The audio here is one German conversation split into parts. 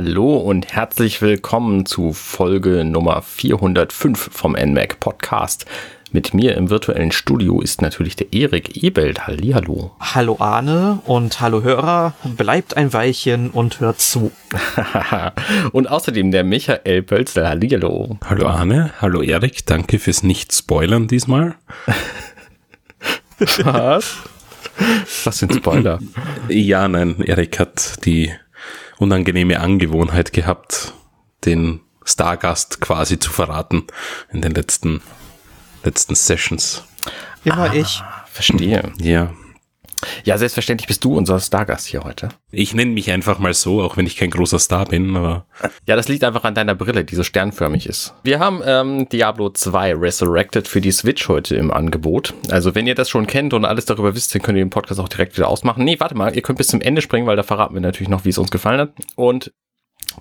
Hallo und herzlich willkommen zu Folge Nummer 405 vom NMAC Podcast. Mit mir im virtuellen Studio ist natürlich der Erik Ebelt. Hallihallo. Hallo Arne und hallo Hörer. Bleibt ein Weilchen und hört zu. und außerdem der Michael Pölzel. Hallihallo. Hallo Arne, hallo Erik. Danke fürs Nicht-Spoilern diesmal. Was? Was sind Spoiler? ja, nein, Erik hat die unangenehme Angewohnheit gehabt, den Stargast quasi zu verraten in den letzten, letzten Sessions. Immer ah, ich. Verstehe. Ja. Ja, selbstverständlich bist du unser Stargast hier heute. Ich nenne mich einfach mal so, auch wenn ich kein großer Star bin, aber. Ja, das liegt einfach an deiner Brille, die so sternförmig ist. Wir haben ähm, Diablo 2 Resurrected für die Switch heute im Angebot. Also, wenn ihr das schon kennt und alles darüber wisst, dann könnt ihr den Podcast auch direkt wieder ausmachen. Nee, warte mal, ihr könnt bis zum Ende springen, weil da verraten wir natürlich noch, wie es uns gefallen hat. Und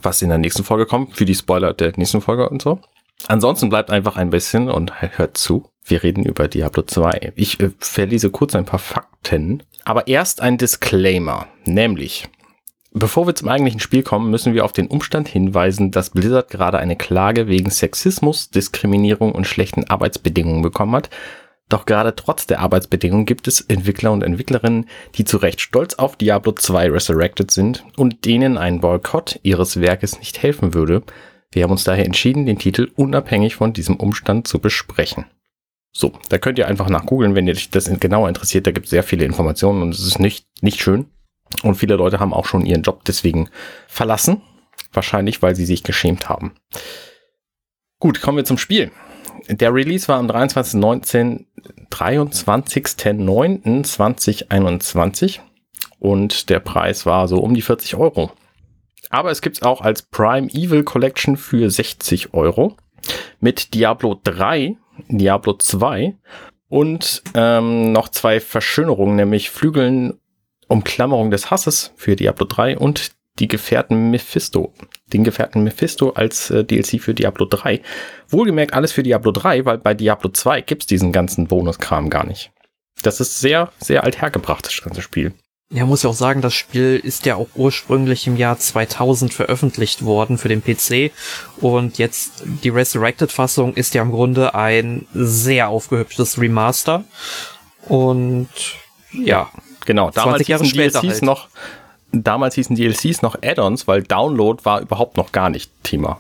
was in der nächsten Folge kommt, für die Spoiler der nächsten Folge und so. Ansonsten bleibt einfach ein bisschen und hört zu. Wir reden über Diablo 2. Ich äh, verlese kurz ein paar Fakten. Aber erst ein Disclaimer, nämlich, bevor wir zum eigentlichen Spiel kommen, müssen wir auf den Umstand hinweisen, dass Blizzard gerade eine Klage wegen Sexismus, Diskriminierung und schlechten Arbeitsbedingungen bekommen hat. Doch gerade trotz der Arbeitsbedingungen gibt es Entwickler und Entwicklerinnen, die zu Recht stolz auf Diablo 2 Resurrected sind und denen ein Boykott ihres Werkes nicht helfen würde, wir haben uns daher entschieden, den Titel unabhängig von diesem Umstand zu besprechen. So, da könnt ihr einfach nach googeln, wenn ihr euch das genauer interessiert. Da gibt es sehr viele Informationen und es ist nicht, nicht schön. Und viele Leute haben auch schon ihren Job deswegen verlassen. Wahrscheinlich, weil sie sich geschämt haben. Gut, kommen wir zum Spiel. Der Release war am 23.9. 23.09.2021 und der Preis war so um die 40 Euro. Aber es gibt es auch als Prime Evil Collection für 60 Euro. Mit Diablo 3, Diablo 2 und ähm, noch zwei Verschönerungen, nämlich Flügeln Umklammerung des Hasses für Diablo 3 und die Gefährten Mephisto. Den Gefährten Mephisto als äh, DLC für Diablo 3. Wohlgemerkt alles für Diablo 3, weil bei Diablo 2 gibt's diesen ganzen Bonuskram gar nicht. Das ist sehr, sehr althergebracht, das ganze Spiel. Ja, muss ja auch sagen, das Spiel ist ja auch ursprünglich im Jahr 2000 veröffentlicht worden für den PC und jetzt die Resurrected-Fassung ist ja im Grunde ein sehr aufgehübschtes Remaster und ja. Genau, damals hießen DLCs halt. noch, damals hießen DLCs noch Add-ons, weil Download war überhaupt noch gar nicht Thema.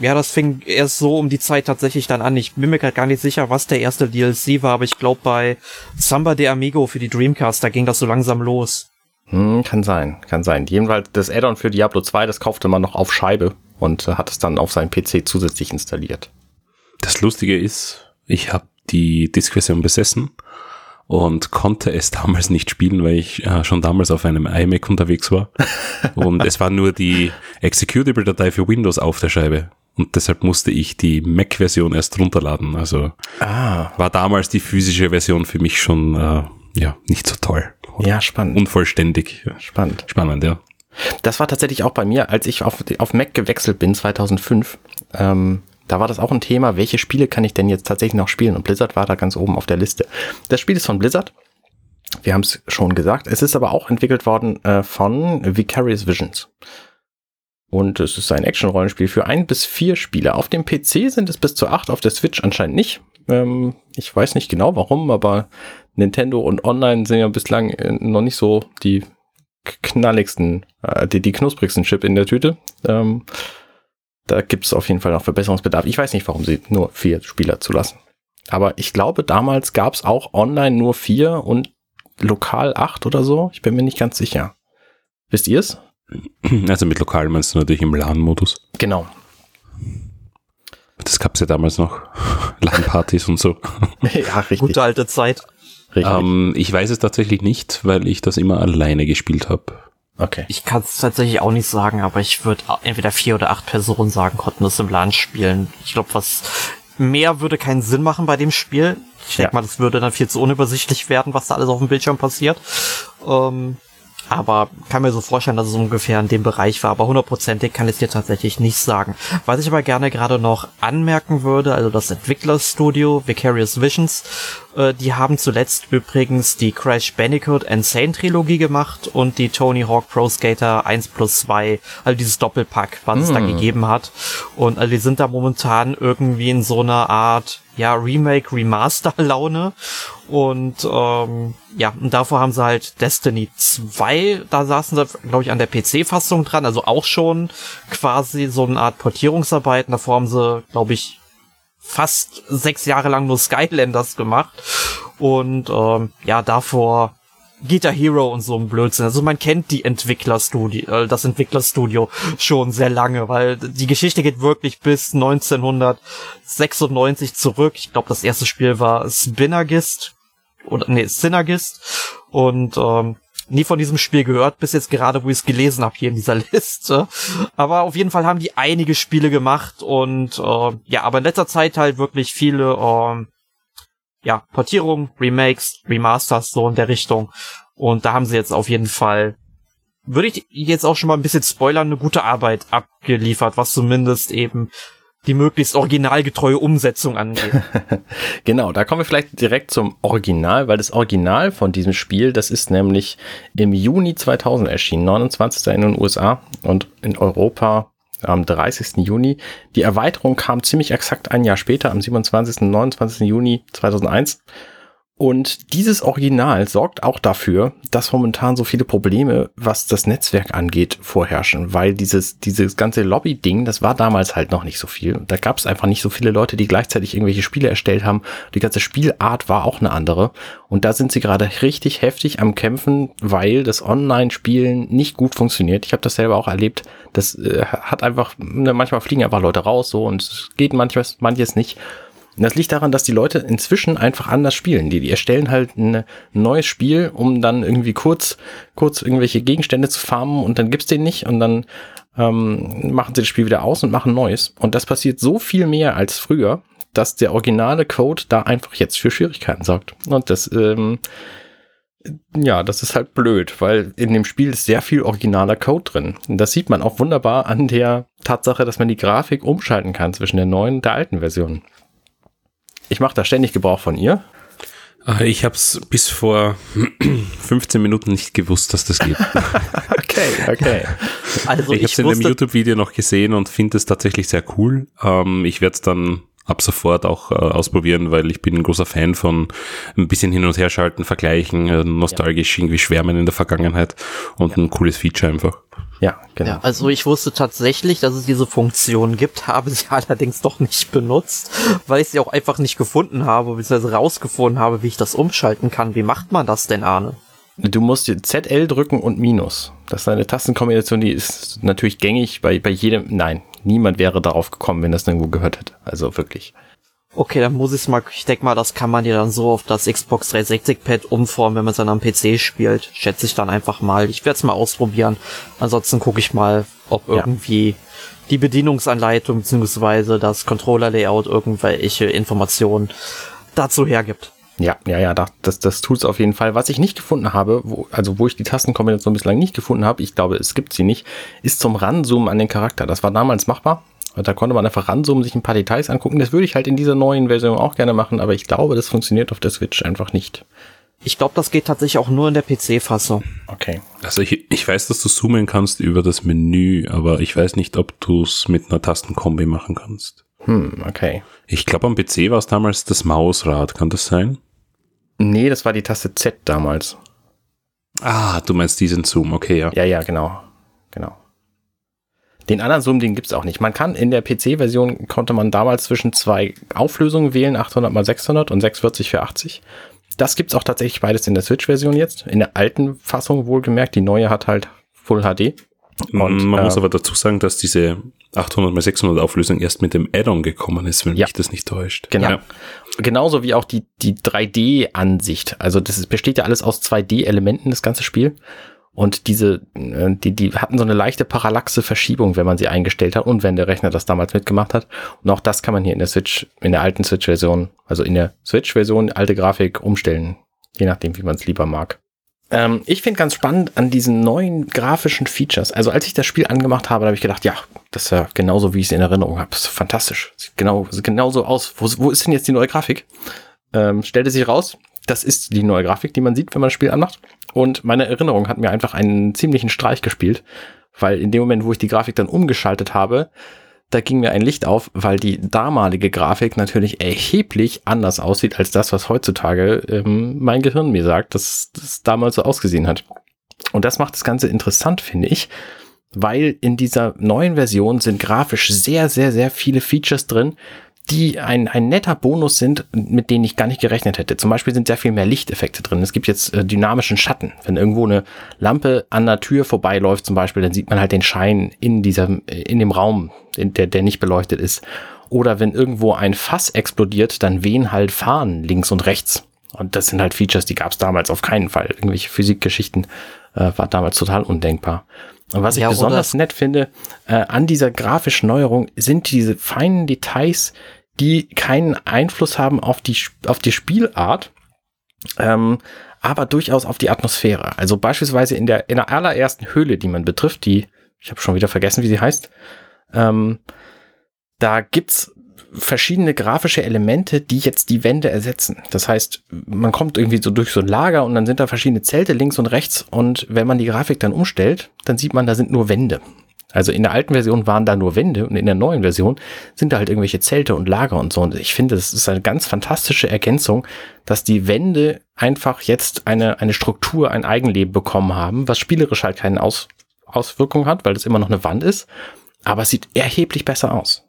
Ja, das fing erst so um die Zeit tatsächlich dann an. Ich bin mir gerade gar nicht sicher, was der erste DLC war, aber ich glaube bei Samba de Amigo für die Dreamcast, da ging das so langsam los. Hm, kann sein, kann sein. Jedenfalls das Add-on für Diablo 2, das kaufte man noch auf Scheibe und äh, hat es dann auf seinem PC zusätzlich installiert. Das Lustige ist, ich habe die Disk-Version besessen und konnte es damals nicht spielen, weil ich äh, schon damals auf einem iMac unterwegs war. und es war nur die Executable-Datei für Windows auf der Scheibe. Und deshalb musste ich die Mac-Version erst runterladen. Also ah. war damals die physische Version für mich schon äh, ja nicht so toll. Ja, spannend. Unvollständig. Spannend. Spannend, ja. Das war tatsächlich auch bei mir, als ich auf, auf Mac gewechselt bin, 2005. Ähm, da war das auch ein Thema, welche Spiele kann ich denn jetzt tatsächlich noch spielen? Und Blizzard war da ganz oben auf der Liste. Das Spiel ist von Blizzard. Wir haben es schon gesagt. Es ist aber auch entwickelt worden äh, von Vicarious Visions. Und es ist ein Action-Rollenspiel für ein bis vier Spieler. Auf dem PC sind es bis zu acht, auf der Switch anscheinend nicht. Ähm, ich weiß nicht genau warum, aber Nintendo und Online sind ja bislang äh, noch nicht so die knalligsten, äh, die, die knusprigsten Chip in der Tüte. Ähm, da gibt es auf jeden Fall noch Verbesserungsbedarf. Ich weiß nicht, warum sie nur vier Spieler zulassen. Aber ich glaube, damals gab es auch online nur vier und lokal acht oder so. Ich bin mir nicht ganz sicher. Wisst ihr es? Also mit lokal meinst du natürlich im LAN-Modus. Genau. Das gab es ja damals noch. LAN-Partys und so. ja, richtig. Gute alte Zeit. Ähm, ich weiß es tatsächlich nicht, weil ich das immer alleine gespielt habe. Okay. Ich kann es tatsächlich auch nicht sagen, aber ich würde entweder vier oder acht Personen sagen, konnten das im LAN spielen. Ich glaube, was mehr würde keinen Sinn machen bei dem Spiel. Ich denke ja. mal, das würde dann viel zu unübersichtlich werden, was da alles auf dem Bildschirm passiert. Ähm, aber kann mir so vorstellen, dass es ungefähr in dem Bereich war. Aber hundertprozentig kann ich es dir tatsächlich nicht sagen. Was ich aber gerne gerade noch anmerken würde, also das Entwicklerstudio Vicarious Visions Äh, die haben zuletzt übrigens die Crash Bandicoot Insane Trilogie gemacht und die Tony Hawk Pro Skater 1 plus 2, also dieses Doppelpack, was es da Hm. gegeben hat. Und also die sind da momentan irgendwie in so einer Art, ja, Remake, Remaster-Laune. Und ähm, ja, und davor haben sie halt Destiny 2, da saßen sie, glaube ich, an der PC-Fassung dran, also auch schon quasi so eine Art Portierungsarbeiten. Davor haben sie, glaube ich, fast sechs Jahre lang nur Skylanders gemacht. Und ähm, ja, davor Guitar Hero und so ein Blödsinn. Also man kennt die Entwicklerstudio, äh, das Entwicklerstudio schon sehr lange, weil die Geschichte geht wirklich bis 1996 zurück. Ich glaube, das erste Spiel war Spinnergist oder nee, Synergist und ähm, nie von diesem Spiel gehört, bis jetzt gerade, wo ich es gelesen habe hier in dieser Liste. Aber auf jeden Fall haben die einige Spiele gemacht und äh, ja, aber in letzter Zeit halt wirklich viele ähm, ja, Portierungen, Remakes, Remasters, so in der Richtung. Und da haben sie jetzt auf jeden Fall, würde ich jetzt auch schon mal ein bisschen spoilern, eine gute Arbeit abgeliefert, was zumindest eben die möglichst originalgetreue Umsetzung angeht. Genau, da kommen wir vielleicht direkt zum Original, weil das Original von diesem Spiel, das ist nämlich im Juni 2000 erschienen, 29. in den USA und in Europa am 30. Juni. Die Erweiterung kam ziemlich exakt ein Jahr später, am 27. und 29. Juni 2001. Und dieses Original sorgt auch dafür, dass momentan so viele Probleme, was das Netzwerk angeht, vorherrschen, weil dieses, dieses ganze Lobby-Ding, das war damals halt noch nicht so viel. Da gab es einfach nicht so viele Leute, die gleichzeitig irgendwelche Spiele erstellt haben. Die ganze Spielart war auch eine andere. Und da sind sie gerade richtig heftig am Kämpfen, weil das Online-Spielen nicht gut funktioniert. Ich habe das selber auch erlebt. Das äh, hat einfach, ne, manchmal fliegen einfach Leute raus so und es geht manches, manches nicht. Und das liegt daran, dass die Leute inzwischen einfach anders spielen. Die, die erstellen halt ein neues Spiel, um dann irgendwie kurz, kurz irgendwelche Gegenstände zu farmen und dann gibt's den nicht und dann ähm, machen sie das Spiel wieder aus und machen neues. Und das passiert so viel mehr als früher, dass der originale Code da einfach jetzt für Schwierigkeiten sorgt. Und das, ähm, ja, das ist halt blöd, weil in dem Spiel ist sehr viel originaler Code drin. Und das sieht man auch wunderbar an der Tatsache, dass man die Grafik umschalten kann zwischen der neuen und der alten Version. Ich mache da ständig Gebrauch von ihr. Äh, Ich habe es bis vor 15 Minuten nicht gewusst, dass das geht. Okay, okay. Also ich habe es in dem YouTube-Video noch gesehen und finde es tatsächlich sehr cool. Ähm, ich werde es dann ab sofort auch äh, ausprobieren, weil ich bin ein großer Fan von ein bisschen hin und her schalten, vergleichen, äh, nostalgisch irgendwie schwärmen in der Vergangenheit und ein cooles Feature einfach. Ja, genau. ja, also ich wusste tatsächlich, dass es diese Funktion gibt, habe sie allerdings doch nicht benutzt, weil ich sie auch einfach nicht gefunden habe, beziehungsweise rausgefunden habe, wie ich das umschalten kann. Wie macht man das denn, Arne? Du musst ZL drücken und Minus. Das ist eine Tastenkombination, die ist natürlich gängig bei, bei jedem. Nein, niemand wäre darauf gekommen, wenn das irgendwo gehört hätte. Also wirklich. Okay, dann muss ich mal, ich denke mal, das kann man ja dann so auf das Xbox 360 Pad umformen, wenn man es dann am PC spielt. Schätze ich dann einfach mal. Ich werde es mal ausprobieren. Ansonsten gucke ich mal, ob Ja. irgendwie die Bedienungsanleitung bzw. das Controller-Layout irgendwelche Informationen dazu hergibt. Ja, ja, ja, da- das, das tut's auf jeden Fall. Was ich nicht gefunden habe, wo, also wo ich die Tastenkombination bislang nicht gefunden habe, ich glaube, es gibt sie nicht, ist zum Ranzoomen an den Charakter. Das war damals machbar. Da konnte man einfach ranzoomen, sich ein paar Details angucken. Das würde ich halt in dieser neuen Version auch gerne machen, aber ich glaube, das funktioniert auf der Switch einfach nicht. Ich glaube, das geht tatsächlich auch nur in der PC-Fassung. Okay. Also ich, ich weiß, dass du zoomen kannst über das Menü, aber ich weiß nicht, ob du es mit einer Tastenkombi machen kannst. Hm, okay. Ich glaube, am PC war es damals das Mausrad, kann das sein? Nee, das war die Taste Z damals. Ah, du meinst diesen Zoom, okay, ja. Ja, ja, genau. Genau. Den anderen Zoom, den gibt's auch nicht. Man kann in der PC-Version konnte man damals zwischen zwei Auflösungen wählen, 800 x 600 und 640 für 80. Das gibt's auch tatsächlich beides in der Switch-Version jetzt. In der alten Fassung wohlgemerkt. Die neue hat halt Full HD. Und, Man äh, muss aber dazu sagen, dass diese 800 x 600 Auflösung erst mit dem Add-on gekommen ist, wenn Ja. mich das nicht täuscht. Genau. Ja. Genauso wie auch die, die 3D-Ansicht. Also das ist, besteht ja alles aus 2D-Elementen, das ganze Spiel. Und diese, äh, die, die hatten so eine leichte parallaxe Verschiebung, wenn man sie eingestellt hat und wenn der Rechner das damals mitgemacht hat. Und auch das kann man hier in der Switch, in der alten Switch-Version, also in der Switch-Version, alte Grafik umstellen. Je nachdem, wie man es lieber mag. Ähm, ich finde ganz spannend an diesen neuen grafischen Features. Also als ich das Spiel angemacht habe, da habe ich gedacht, ja, das ist ja genauso, wie ich es in Erinnerung habe. Das ist fantastisch. Sieht genau, sieht genauso aus. Wo, wo ist denn jetzt die neue Grafik? ähm, stellte sich raus, das ist die neue Grafik, die man sieht, wenn man das Spiel anmacht. Und meine Erinnerung hat mir einfach einen ziemlichen Streich gespielt, weil in dem Moment, wo ich die Grafik dann umgeschaltet habe, da ging mir ein Licht auf, weil die damalige Grafik natürlich erheblich anders aussieht als das, was heutzutage ähm, mein Gehirn mir sagt, dass das damals so ausgesehen hat. Und das macht das Ganze interessant, finde ich, weil in dieser neuen Version sind grafisch sehr, sehr, sehr viele Features drin, die ein, ein netter Bonus sind, mit denen ich gar nicht gerechnet hätte. Zum Beispiel sind sehr viel mehr Lichteffekte drin. Es gibt jetzt äh, dynamischen Schatten. Wenn irgendwo eine Lampe an der Tür vorbeiläuft zum Beispiel, dann sieht man halt den Schein in diesem, äh, in dem Raum, in der, der nicht beleuchtet ist. Oder wenn irgendwo ein Fass explodiert, dann wehen halt Fahnen links und rechts. Und das sind halt Features, die gab es damals auf keinen Fall. Irgendwelche Physikgeschichten äh, war damals total undenkbar. Und was ich ja, besonders nett finde äh, an dieser grafischen Neuerung sind diese feinen Details, die keinen Einfluss haben auf die, auf die Spielart, ähm, aber durchaus auf die Atmosphäre. Also beispielsweise in der, in der allerersten Höhle, die man betrifft, die, ich habe schon wieder vergessen, wie sie heißt, ähm, da gibt's verschiedene grafische Elemente, die jetzt die Wände ersetzen. Das heißt, man kommt irgendwie so durch so ein Lager und dann sind da verschiedene Zelte links und rechts und wenn man die Grafik dann umstellt, dann sieht man, da sind nur Wände. Also in der alten Version waren da nur Wände und in der neuen Version sind da halt irgendwelche Zelte und Lager und so. Und ich finde, das ist eine ganz fantastische Ergänzung, dass die Wände einfach jetzt eine, eine Struktur, ein Eigenleben bekommen haben, was spielerisch halt keine Aus, Auswirkung hat, weil das immer noch eine Wand ist. Aber es sieht erheblich besser aus.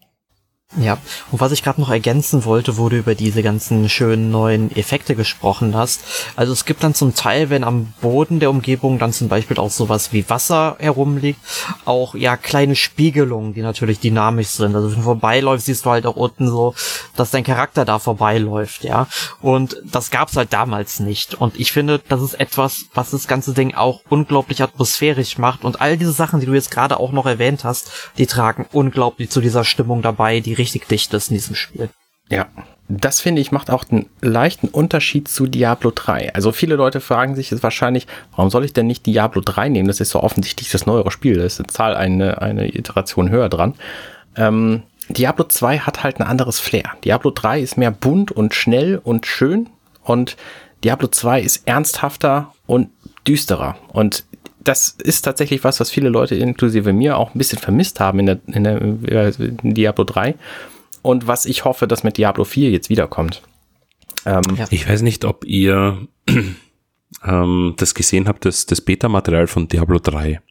Ja, und was ich gerade noch ergänzen wollte, wo du über diese ganzen schönen neuen Effekte gesprochen hast. Also es gibt dann zum Teil, wenn am Boden der Umgebung dann zum Beispiel auch sowas wie Wasser herumliegt, auch ja kleine Spiegelungen, die natürlich dynamisch sind. Also wenn du vorbeiläufst, siehst du halt auch unten so, dass dein Charakter da vorbeiläuft, ja. Und das gab's halt damals nicht. Und ich finde, das ist etwas, was das ganze Ding auch unglaublich atmosphärisch macht. Und all diese Sachen, die du jetzt gerade auch noch erwähnt hast, die tragen unglaublich zu dieser Stimmung dabei, die richtig dicht ist in diesem Spiel. Ja, das finde ich macht auch einen leichten Unterschied zu Diablo 3. Also viele Leute fragen sich jetzt wahrscheinlich, warum soll ich denn nicht Diablo 3 nehmen? Das ist so offensichtlich das neuere Spiel. Da ist eine Zahl eine, eine Iteration höher dran. Ähm, Diablo 2 hat halt ein anderes Flair. Diablo 3 ist mehr bunt und schnell und schön und Diablo 2 ist ernsthafter und düsterer. Und das ist tatsächlich was, was viele Leute inklusive mir auch ein bisschen vermisst haben in der, in der in Diablo 3 und was ich hoffe, dass mit Diablo 4 jetzt wiederkommt. Ähm, ja. Ich weiß nicht, ob ihr ähm, das gesehen habt, das, das Beta-Material von Diablo 3.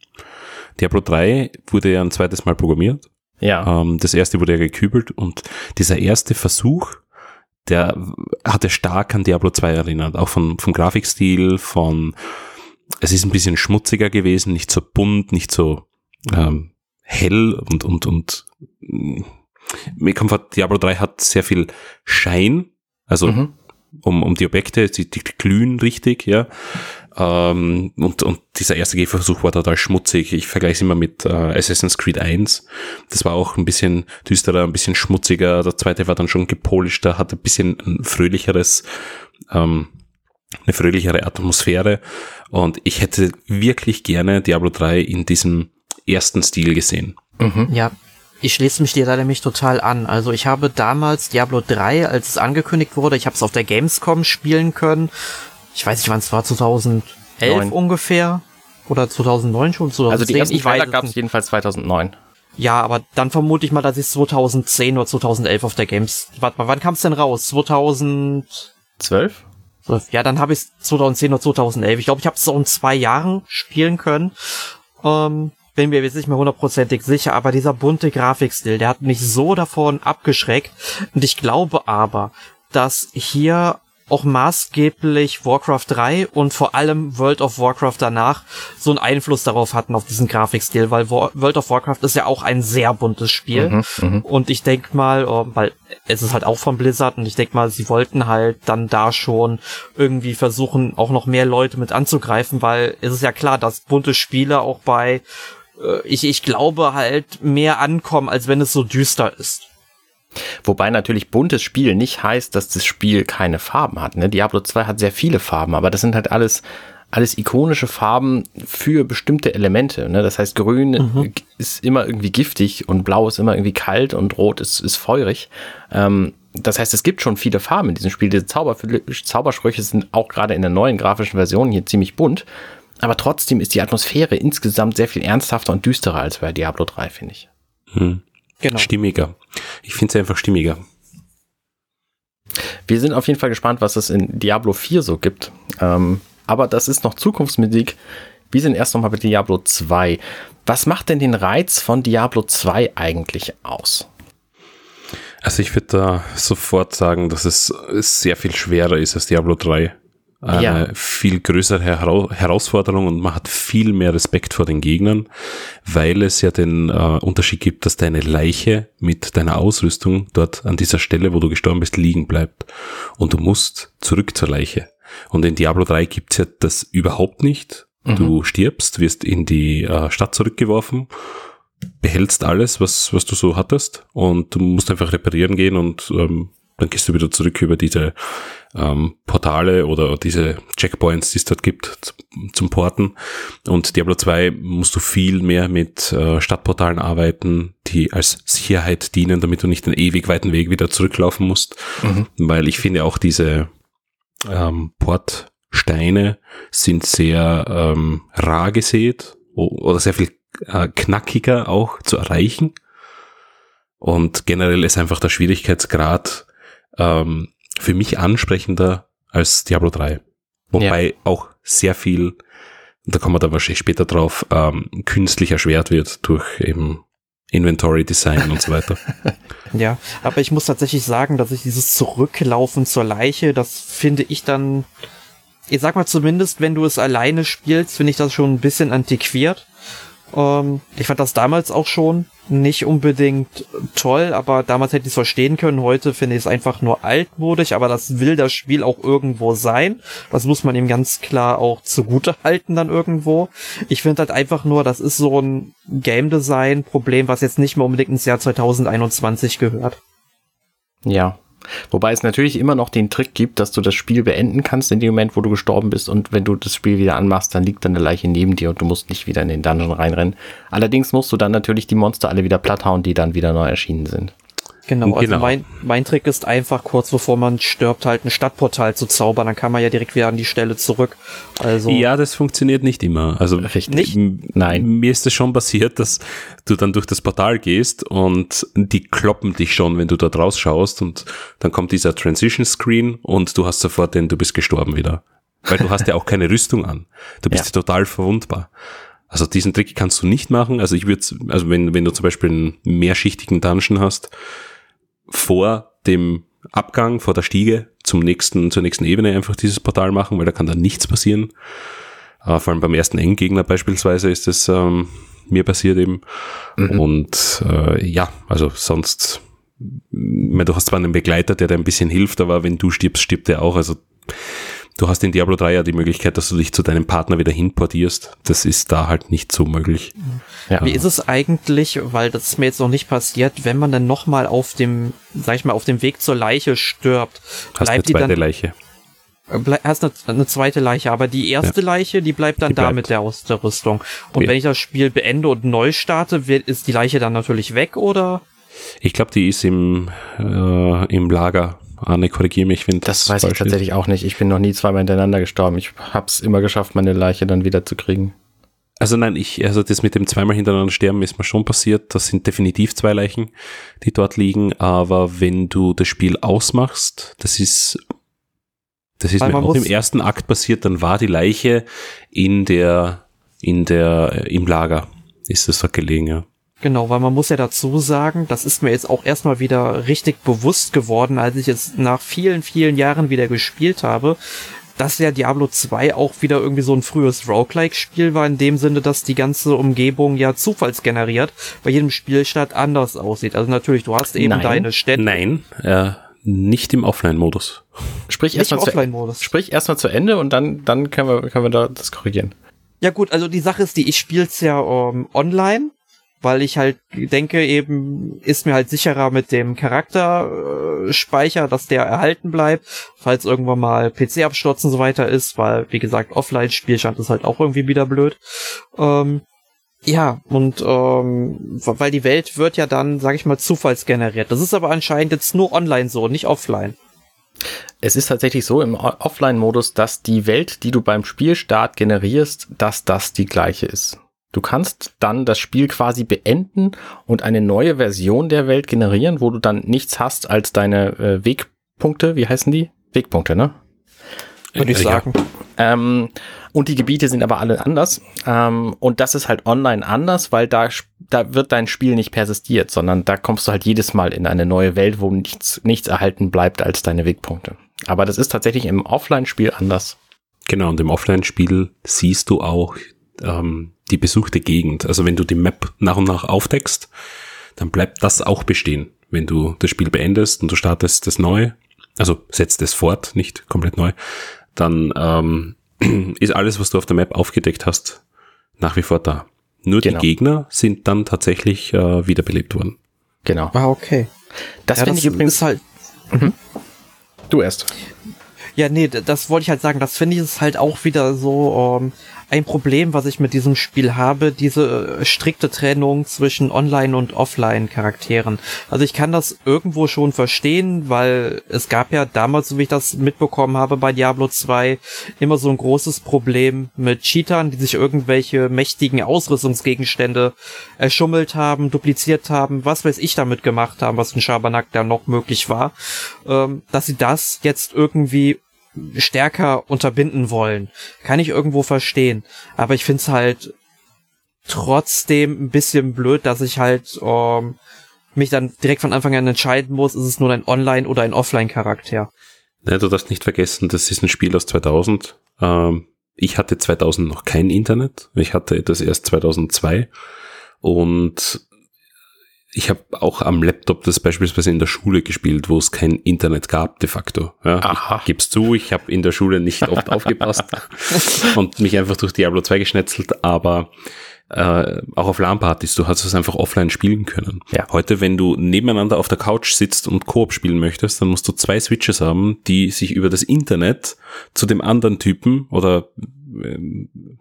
Diablo 3 wurde ja ein zweites Mal programmiert. Ja. Ähm, das erste wurde ja gekübelt und dieser erste Versuch, der hatte stark an Diablo 2 erinnert, auch von, vom Grafikstil, von es ist ein bisschen schmutziger gewesen, nicht so bunt, nicht so ähm, hell und, und, und mir kommt vor, Diablo 3 hat sehr viel Schein, also mhm. um, um die Objekte, die, die glühen richtig, ja. Ähm, und, und dieser erste Gehversuch war total schmutzig. Ich vergleiche es immer mit äh, Assassin's Creed 1. Das war auch ein bisschen düsterer, ein bisschen schmutziger. Der zweite war dann schon gepolischter, hat ein bisschen ein fröhlicheres ähm, eine fröhlichere Atmosphäre. Und ich hätte wirklich gerne Diablo 3 in diesem ersten Stil gesehen. Mhm. Ja, ich schließe mich dir da nämlich total an. Also ich habe damals Diablo 3, als es angekündigt wurde, ich habe es auf der Gamescom spielen können. Ich weiß nicht, wann es war, 2011 9. ungefähr. Oder 2009 schon, 2010. Also die ersten Trailer gab es jedenfalls 2009. Ja, aber dann vermute ich mal, dass ich 2010 oder 2011 auf der Games... Warte mal, wann kam es denn raus? 2012? Ja, dann habe ich 2010 oder 2011. Ich glaube, ich habe es so in zwei Jahren spielen können. Ähm, bin mir jetzt nicht mehr hundertprozentig sicher, aber dieser bunte Grafikstil, der hat mich so davon abgeschreckt. Und ich glaube aber, dass hier auch maßgeblich Warcraft 3 und vor allem World of Warcraft danach so einen Einfluss darauf hatten, auf diesen Grafikstil, weil World of Warcraft ist ja auch ein sehr buntes Spiel. Mhm, mhm. und ich denk mal, oh, weil es ist halt auch von Blizzard und ich denk mal, sie wollten halt dann da schon irgendwie versuchen, auch noch mehr Leute mit anzugreifen, weil es ist ja klar, dass bunte Spiele auch bei äh, ich, ich glaube halt mehr ankommen, als wenn es so düster ist. Wobei natürlich buntes Spiel nicht heißt, dass das Spiel keine Farben hat. Ne? Diablo 2 hat sehr viele Farben, aber das sind halt alles, alles ikonische Farben für bestimmte Elemente. Ne? Das heißt, grün mhm. ist immer irgendwie giftig und blau ist immer irgendwie kalt und rot ist, ist feurig. Ähm, das heißt, es gibt schon viele Farben in diesem Spiel. Diese Zauber Zaubersprüche sind auch gerade in der neuen grafischen Version hier ziemlich bunt. Aber trotzdem ist die Atmosphäre insgesamt sehr viel ernsthafter und düsterer als bei Diablo 3, finde ich. Hm. Genau. Stimmiger. Ich finde es einfach stimmiger. Wir sind auf jeden Fall gespannt, was es in Diablo 4 so gibt. Ähm, aber das ist noch Zukunftsmusik. Wir sind erst nochmal bei Diablo 2. Was macht denn den Reiz von Diablo 2 eigentlich aus? Also ich würde da sofort sagen, dass es sehr viel schwerer ist als Diablo 3 eine ja. viel größere Herausforderung und man hat viel mehr Respekt vor den Gegnern, weil es ja den äh, Unterschied gibt, dass deine Leiche mit deiner Ausrüstung dort an dieser Stelle, wo du gestorben bist, liegen bleibt. Und du musst zurück zur Leiche. Und in Diablo 3 gibt's ja das überhaupt nicht. Mhm. Du stirbst, wirst in die äh, Stadt zurückgeworfen behältst alles, was, was du so hattest und du musst einfach reparieren gehen und ähm, dann gehst du wieder zurück über diese ähm, Portale oder diese Checkpoints, die es dort gibt, zum Porten. Und Diablo 2 musst du viel mehr mit äh, Stadtportalen arbeiten, die als Sicherheit dienen, damit du nicht den ewig weiten Weg wieder zurücklaufen musst. Mhm. Weil ich finde auch diese ähm, Portsteine sind sehr ähm, rar gesät oder sehr viel äh, knackiger auch zu erreichen. Und generell ist einfach der Schwierigkeitsgrad ähm, für mich ansprechender als Diablo 3. Wobei ja. auch sehr viel, da kommen wir dann wahrscheinlich später drauf, ähm, künstlich erschwert wird durch eben Inventory Design und so weiter. ja, aber ich muss tatsächlich sagen, dass ich dieses Zurücklaufen zur Leiche, das finde ich dann, ich sag mal zumindest, wenn du es alleine spielst, finde ich das schon ein bisschen antiquiert. Ähm, ich fand das damals auch schon nicht unbedingt toll, aber damals hätte ich es verstehen können. Heute finde ich es einfach nur altmodisch, aber das will das Spiel auch irgendwo sein. Das muss man ihm ganz klar auch zugute halten dann irgendwo. Ich finde halt einfach nur, das ist so ein Game Design Problem, was jetzt nicht mehr unbedingt ins Jahr 2021 gehört. Ja, Wobei es natürlich immer noch den Trick gibt, dass du das Spiel beenden kannst in dem Moment, wo du gestorben bist und wenn du das Spiel wieder anmachst, dann liegt deine Leiche neben dir und du musst nicht wieder in den Dungeon reinrennen. Allerdings musst du dann natürlich die Monster alle wieder platt hauen, die dann wieder neu erschienen sind. Genau, also genau. Mein, mein Trick ist einfach kurz bevor man stirbt, halt ein Stadtportal zu zaubern, dann kann man ja direkt wieder an die Stelle zurück. Also ja, das funktioniert nicht immer. Also Richtig. Nicht? Nein. Mir ist es schon passiert, dass du dann durch das Portal gehst und die kloppen dich schon, wenn du dort rausschaust und dann kommt dieser Transition Screen und du hast sofort den, du bist gestorben wieder. Weil du hast ja auch keine Rüstung an. Du bist ja. total verwundbar. Also diesen Trick kannst du nicht machen. Also ich würde, also wenn, wenn du zum Beispiel einen mehrschichtigen Dungeon hast, vor dem Abgang, vor der Stiege zum nächsten, zur nächsten Ebene einfach dieses Portal machen, weil da kann dann nichts passieren. Äh, vor allem beim ersten Endgegner beispielsweise ist es ähm, mir passiert eben. Mhm. Und äh, ja, also sonst, meine, du hast zwar einen Begleiter, der dir ein bisschen hilft, aber wenn du stirbst, stirbt er auch. Also Du hast in Diablo 3 ja die Möglichkeit, dass du dich zu deinem Partner wieder hinportierst. Das ist da halt nicht so möglich. Ja. Wie ist es eigentlich, weil das ist mir jetzt noch nicht passiert, wenn man dann nochmal auf dem, sag ich mal, auf dem Weg zur Leiche stirbt, hast bleibt eine zweite die dann, Leiche. Bleib, hast eine, eine, zweite Leiche, aber die erste ja. Leiche, die bleibt dann die da mit der Ausrüstung. Und ja. wenn ich das Spiel beende und neu starte, wird, ist die Leiche dann natürlich weg, oder? Ich glaube, die ist im, äh, im Lager Arne, korrigiere mich, wenn das. Das weiß ich tatsächlich auch nicht. Ich bin noch nie zweimal hintereinander gestorben. Ich habe es immer geschafft, meine Leiche dann wieder zu kriegen. Also nein, ich, also das mit dem zweimal hintereinander sterben ist mir schon passiert. Das sind definitiv zwei Leichen, die dort liegen. Aber wenn du das Spiel ausmachst, das ist, das ist mir auch im ersten Akt passiert, dann war die Leiche in der, in der, im Lager. Ist das dort gelegen, ja. Genau, weil man muss ja dazu sagen, das ist mir jetzt auch erstmal wieder richtig bewusst geworden, als ich es nach vielen, vielen Jahren wieder gespielt habe, dass ja Diablo 2 auch wieder irgendwie so ein frühes Roguelike-Spiel war, in dem Sinne, dass die ganze Umgebung ja zufallsgeneriert bei jedem Spielstart anders aussieht. Also natürlich, du hast eben Nein. deine Städte. Nein, äh, nicht im Offline-Modus. Sprich erstmal zu, sprich erstmal zu Ende und dann, dann können wir, können wir da das korrigieren. Ja gut, also die Sache ist die, ich spiel's ja ähm, online weil ich halt denke, eben ist mir halt sicherer mit dem Charakterspeicher, dass der erhalten bleibt, falls irgendwann mal PC-Absturz und so weiter ist, weil, wie gesagt, Offline-Spielstand ist halt auch irgendwie wieder blöd. Ähm, Ja, und ähm, weil die Welt wird ja dann, sag ich mal, zufallsgeneriert. Das ist aber anscheinend jetzt nur online so, nicht offline. Es ist tatsächlich so im Offline-Modus, dass die Welt, die du beim Spielstart generierst, dass das die gleiche ist. Du kannst dann das Spiel quasi beenden und eine neue Version der Welt generieren, wo du dann nichts hast als deine äh, Wegpunkte. Wie heißen die? Wegpunkte, ne? Würde ich sagen. Ähm, und die Gebiete sind aber alle anders. Ähm, und das ist halt online anders, weil da, da wird dein Spiel nicht persistiert, sondern da kommst du halt jedes Mal in eine neue Welt, wo nichts, nichts erhalten bleibt als deine Wegpunkte. Aber das ist tatsächlich im Offline-Spiel anders. Genau, und im Offline-Spiel siehst du auch ähm, die besuchte Gegend. Also wenn du die Map nach und nach aufdeckst, dann bleibt das auch bestehen. Wenn du das Spiel beendest und du startest das neu, also setzt es fort, nicht komplett neu, dann ähm, ist alles, was du auf der Map aufgedeckt hast, nach wie vor da. Nur genau. die Gegner sind dann tatsächlich äh, wiederbelebt worden. Genau. Ah, okay. Das ja, finde ich übrigens halt. Mhm. Du erst. Ja, nee, das wollte ich halt sagen. Das finde ich ist halt auch wieder so. Ähm, ein Problem, was ich mit diesem Spiel habe, diese äh, strikte Trennung zwischen Online- und Offline-Charakteren. Also ich kann das irgendwo schon verstehen, weil es gab ja damals, so wie ich das mitbekommen habe bei Diablo 2, immer so ein großes Problem mit Cheatern, die sich irgendwelche mächtigen Ausrüstungsgegenstände erschummelt haben, dupliziert haben, was weiß ich damit gemacht haben, was in Schabernack da noch möglich war, ähm, dass sie das jetzt irgendwie stärker unterbinden wollen. Kann ich irgendwo verstehen. Aber ich find's halt trotzdem ein bisschen blöd, dass ich halt ähm, mich dann direkt von Anfang an entscheiden muss, ist es nur ein Online- oder ein Offline-Charakter. Ja, du darfst nicht vergessen, das ist ein Spiel aus 2000. Ähm, ich hatte 2000 noch kein Internet. Ich hatte das erst 2002. Und ich habe auch am Laptop das beispielsweise in der Schule gespielt, wo es kein Internet gab de facto. Ja, Aha. Ich gib's zu, ich habe in der Schule nicht oft aufgepasst und mich einfach durch Diablo 2 geschnetzelt, aber äh, auch auf LAN-Partys, du hast es einfach offline spielen können. Ja. Heute, wenn du nebeneinander auf der Couch sitzt und Koop spielen möchtest, dann musst du zwei Switches haben, die sich über das Internet zu dem anderen Typen oder äh,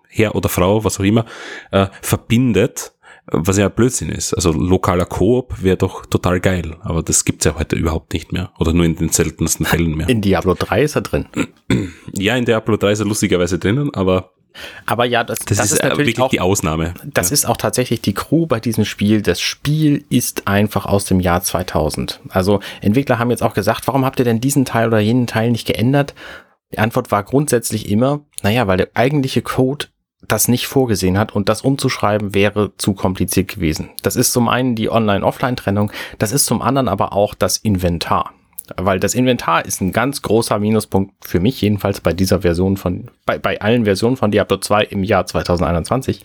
Herr oder Frau, was auch immer, äh, verbindet was ja Blödsinn ist. Also lokaler Koop wäre doch total geil, aber das gibt's ja heute überhaupt nicht mehr oder nur in den seltensten Fällen mehr. In Diablo 3 ist er drin. Ja, in Diablo 3 ist er lustigerweise drinnen, aber aber ja, das, das, das ist, ist natürlich wirklich auch, die Ausnahme. Das ja. ist auch tatsächlich die Crew bei diesem Spiel. Das Spiel ist einfach aus dem Jahr 2000. Also Entwickler haben jetzt auch gesagt, warum habt ihr denn diesen Teil oder jenen Teil nicht geändert? Die Antwort war grundsätzlich immer, naja, weil der eigentliche Code das nicht vorgesehen hat und das umzuschreiben wäre zu kompliziert gewesen. Das ist zum einen die Online-Offline-Trennung, das ist zum anderen aber auch das Inventar. Weil das Inventar ist ein ganz großer Minuspunkt für mich, jedenfalls bei dieser Version von, bei, bei allen Versionen von Diablo 2 im Jahr 2021.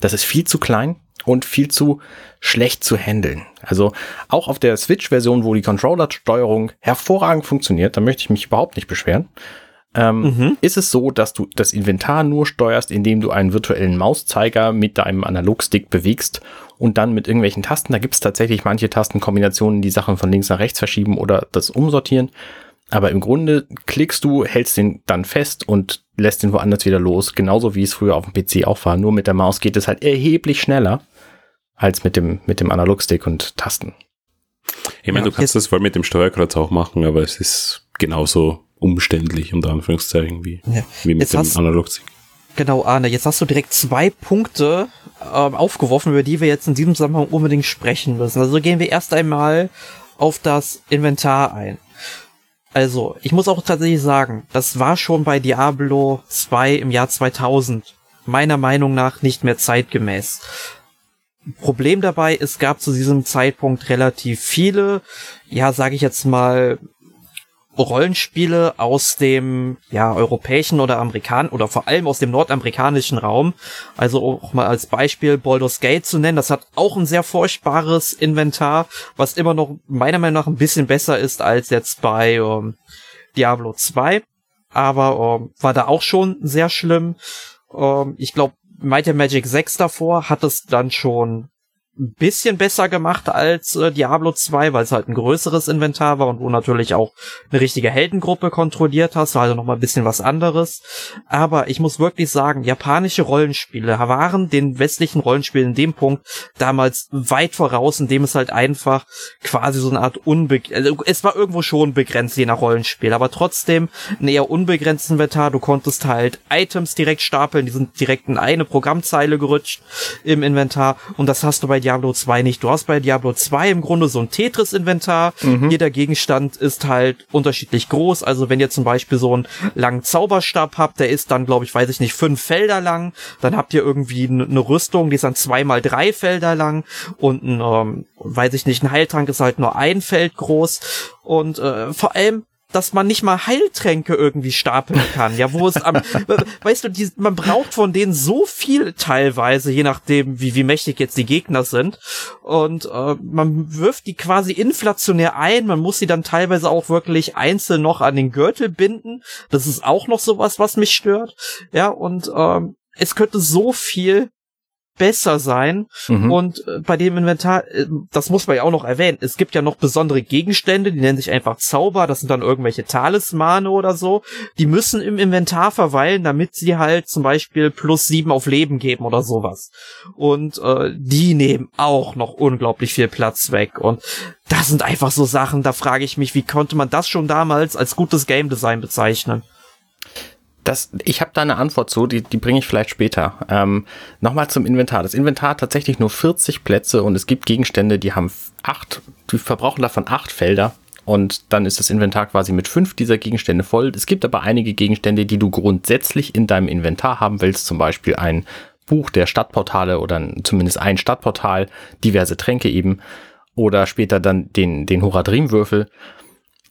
Das ist viel zu klein und viel zu schlecht zu handeln. Also auch auf der Switch-Version, wo die Controller-Steuerung hervorragend funktioniert, da möchte ich mich überhaupt nicht beschweren ähm, mhm. ist es so, dass du das Inventar nur steuerst, indem du einen virtuellen Mauszeiger mit deinem Analogstick bewegst und dann mit irgendwelchen Tasten. Da gibt es tatsächlich manche Tastenkombinationen, die Sachen von links nach rechts verschieben oder das umsortieren. Aber im Grunde klickst du, hältst den dann fest und lässt den woanders wieder los. Genauso wie es früher auf dem PC auch war. Nur mit der Maus geht es halt erheblich schneller als mit dem, mit dem Analogstick und Tasten. Ich meine, ja, du kannst das voll mit dem Steuerkreuz auch machen, aber es ist genauso umständlich, unter Anführungszeichen, wie, ja. wie mit jetzt dem Analogstick. Genau, Arne, jetzt hast du direkt zwei Punkte ähm, aufgeworfen, über die wir jetzt in diesem Zusammenhang unbedingt sprechen müssen. Also gehen wir erst einmal auf das Inventar ein. Also, ich muss auch tatsächlich sagen, das war schon bei Diablo 2 im Jahr 2000 meiner Meinung nach nicht mehr zeitgemäß. Problem dabei, es gab zu diesem Zeitpunkt relativ viele, ja, sage ich jetzt mal, Rollenspiele aus dem ja europäischen oder amerikanischen oder vor allem aus dem nordamerikanischen Raum. Also auch mal als Beispiel Baldur's Gate zu nennen. Das hat auch ein sehr furchtbares Inventar, was immer noch meiner Meinung nach ein bisschen besser ist als jetzt bei ähm, Diablo 2. Aber ähm, war da auch schon sehr schlimm. Ähm, ich glaube, Might and Magic 6 davor hat es dann schon ein bisschen besser gemacht als äh, Diablo 2, weil es halt ein größeres Inventar war und wo natürlich auch eine richtige Heldengruppe kontrolliert hast, also noch mal ein bisschen was anderes. Aber ich muss wirklich sagen, japanische Rollenspiele waren den westlichen Rollenspielen in dem Punkt damals weit voraus, indem es halt einfach quasi so eine Art unbe also es war irgendwo schon begrenzt je nach Rollenspiel, aber trotzdem ein eher unbegrenztes Inventar. Du konntest halt Items direkt stapeln, die sind direkt in eine Programmzeile gerutscht im Inventar und das hast du bei Diablo 2 nicht. Du hast bei Diablo 2 im Grunde so ein Tetris-Inventar. Mhm. Jeder Gegenstand ist halt unterschiedlich groß. Also wenn ihr zum Beispiel so einen langen Zauberstab habt, der ist dann, glaube ich, weiß ich nicht, fünf Felder lang. Dann habt ihr irgendwie eine Rüstung, die ist dann zweimal drei Felder lang. Und ein, ähm, weiß ich nicht, ein Heiltrank ist halt nur ein Feld groß. Und äh, vor allem dass man nicht mal Heiltränke irgendwie stapeln kann. Ja, wo es am, weißt du, die, man braucht von denen so viel teilweise, je nachdem, wie, wie mächtig jetzt die Gegner sind. Und äh, man wirft die quasi inflationär ein. Man muss sie dann teilweise auch wirklich einzeln noch an den Gürtel binden. Das ist auch noch sowas, was mich stört. Ja, und ähm, es könnte so viel besser sein. Mhm. Und äh, bei dem Inventar, äh, das muss man ja auch noch erwähnen, es gibt ja noch besondere Gegenstände, die nennen sich einfach Zauber, das sind dann irgendwelche Talismane oder so. Die müssen im Inventar verweilen, damit sie halt zum Beispiel plus sieben auf Leben geben oder sowas. Und äh, die nehmen auch noch unglaublich viel Platz weg. Und das sind einfach so Sachen, da frage ich mich, wie konnte man das schon damals als gutes Game Design bezeichnen? Das, ich habe da eine Antwort zu, die, die bringe ich vielleicht später. Ähm, Nochmal zum Inventar. Das Inventar hat tatsächlich nur 40 Plätze und es gibt Gegenstände, die haben acht, die verbrauchen davon acht Felder. Und dann ist das Inventar quasi mit fünf dieser Gegenstände voll. Es gibt aber einige Gegenstände, die du grundsätzlich in deinem Inventar haben willst. Zum Beispiel ein Buch der Stadtportale oder zumindest ein Stadtportal, diverse Tränke eben. Oder später dann den, den Horadrim-Würfel.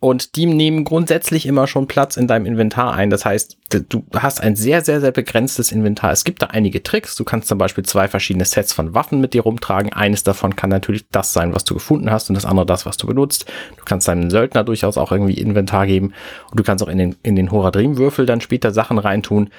Und die nehmen grundsätzlich immer schon Platz in deinem Inventar ein. Das heißt, du hast ein sehr, sehr, sehr begrenztes Inventar. Es gibt da einige Tricks. Du kannst zum Beispiel zwei verschiedene Sets von Waffen mit dir rumtragen. Eines davon kann natürlich das sein, was du gefunden hast und das andere das, was du benutzt. Du kannst deinem Söldner durchaus auch irgendwie Inventar geben. Und du kannst auch in den, in den Horadrim-Würfel dann später Sachen reintun.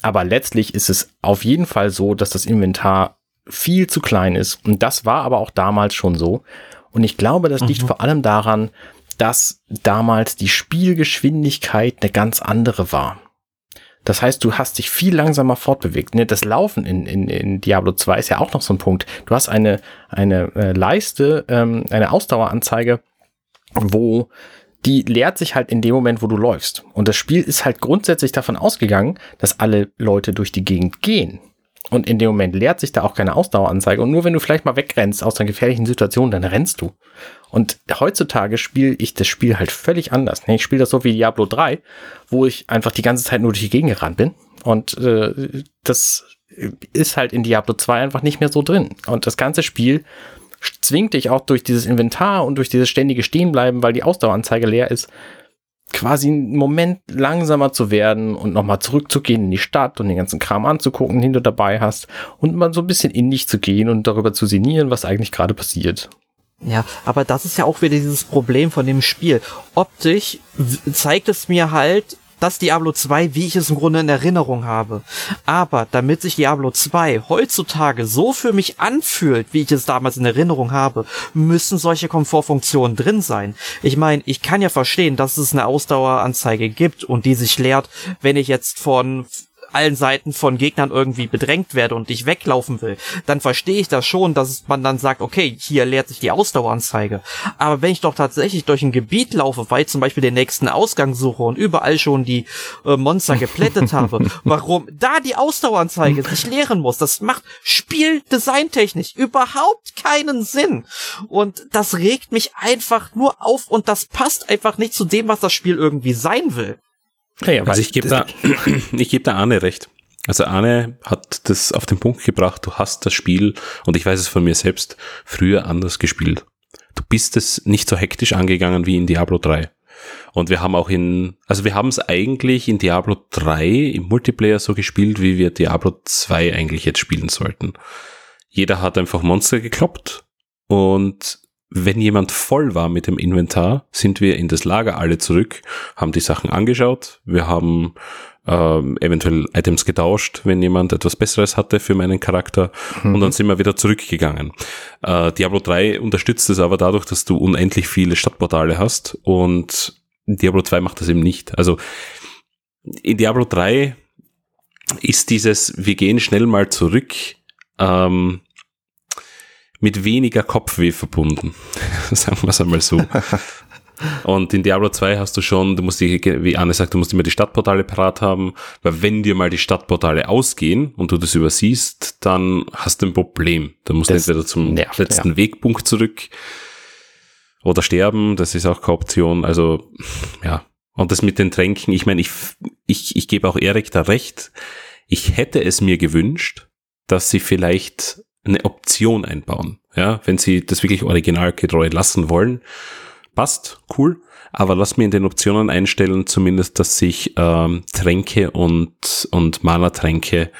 Aber letztlich ist es auf jeden Fall so, dass das Inventar viel zu klein ist. Und das war aber auch damals schon so. Und ich glaube, das liegt mhm. vor allem daran, dass damals die Spielgeschwindigkeit eine ganz andere war. Das heißt, du hast dich viel langsamer fortbewegt. Ne, das Laufen in, in, in Diablo 2 ist ja auch noch so ein Punkt. Du hast eine, eine äh, Leiste, ähm, eine Ausdaueranzeige, wo die leert sich halt in dem Moment, wo du läufst. Und das Spiel ist halt grundsätzlich davon ausgegangen, dass alle Leute durch die Gegend gehen. Und in dem Moment leert sich da auch keine Ausdaueranzeige. Und nur wenn du vielleicht mal wegrennst aus einer gefährlichen Situation, dann rennst du. Und heutzutage spiele ich das Spiel halt völlig anders. Ich spiele das so wie Diablo 3, wo ich einfach die ganze Zeit nur durch die Gegend gerannt bin. Und äh, das ist halt in Diablo 2 einfach nicht mehr so drin. Und das ganze Spiel zwingt dich auch durch dieses Inventar und durch dieses ständige Stehenbleiben, weil die Ausdaueranzeige leer ist, quasi einen Moment langsamer zu werden und nochmal zurückzugehen in die Stadt und den ganzen Kram anzugucken, den du dabei hast und mal so ein bisschen in dich zu gehen und darüber zu sinnieren, was eigentlich gerade passiert. Ja, aber das ist ja auch wieder dieses Problem von dem Spiel. Optisch zeigt es mir halt, das Diablo 2, wie ich es im Grunde in Erinnerung habe. Aber damit sich Diablo 2 heutzutage so für mich anfühlt, wie ich es damals in Erinnerung habe, müssen solche Komfortfunktionen drin sein. Ich meine, ich kann ja verstehen, dass es eine Ausdaueranzeige gibt und die sich leert, wenn ich jetzt von allen Seiten von Gegnern irgendwie bedrängt werde und ich weglaufen will, dann verstehe ich das schon, dass man dann sagt, okay, hier leert sich die Ausdaueranzeige. Aber wenn ich doch tatsächlich durch ein Gebiet laufe, weil ich zum Beispiel den nächsten Ausgang suche und überall schon die äh, Monster geplättet habe, warum da die Ausdaueranzeige sich leeren muss, das macht spieldesigntechnisch überhaupt keinen Sinn. Und das regt mich einfach nur auf und das passt einfach nicht zu dem, was das Spiel irgendwie sein will. Ja, also ich gebe da, ich gebe da Arne recht. Also Arne hat das auf den Punkt gebracht, du hast das Spiel, und ich weiß es von mir selbst, früher anders gespielt. Du bist es nicht so hektisch angegangen wie in Diablo 3. Und wir haben auch in, also wir haben es eigentlich in Diablo 3 im Multiplayer so gespielt, wie wir Diablo 2 eigentlich jetzt spielen sollten. Jeder hat einfach Monster gekloppt und wenn jemand voll war mit dem Inventar, sind wir in das Lager alle zurück, haben die Sachen angeschaut, wir haben ähm, eventuell Items getauscht, wenn jemand etwas Besseres hatte für meinen Charakter mhm. und dann sind wir wieder zurückgegangen. Äh, Diablo 3 unterstützt es aber dadurch, dass du unendlich viele Stadtportale hast und Diablo 2 macht das eben nicht. Also in Diablo 3 ist dieses, wir gehen schnell mal zurück, ähm, mit weniger Kopfweh verbunden. Sagen wir es einmal so. Und in Diablo 2 hast du schon, du musst die, wie Anne sagt, du musst immer die Stadtportale parat haben, weil wenn dir mal die Stadtportale ausgehen und du das übersiehst, dann hast du ein Problem. Dann musst das du entweder zum nervt, letzten ja. Wegpunkt zurück oder sterben, das ist auch keine Option. Also, ja. Und das mit den Tränken, ich meine, ich, ich, ich gebe auch Erik da recht. Ich hätte es mir gewünscht, dass sie vielleicht eine Option einbauen. Ja, wenn sie das wirklich originalgetreu lassen wollen passt, cool. Aber lass mir in den Optionen einstellen, zumindest, dass sich ähm, Tränke und, und Mana-Tränke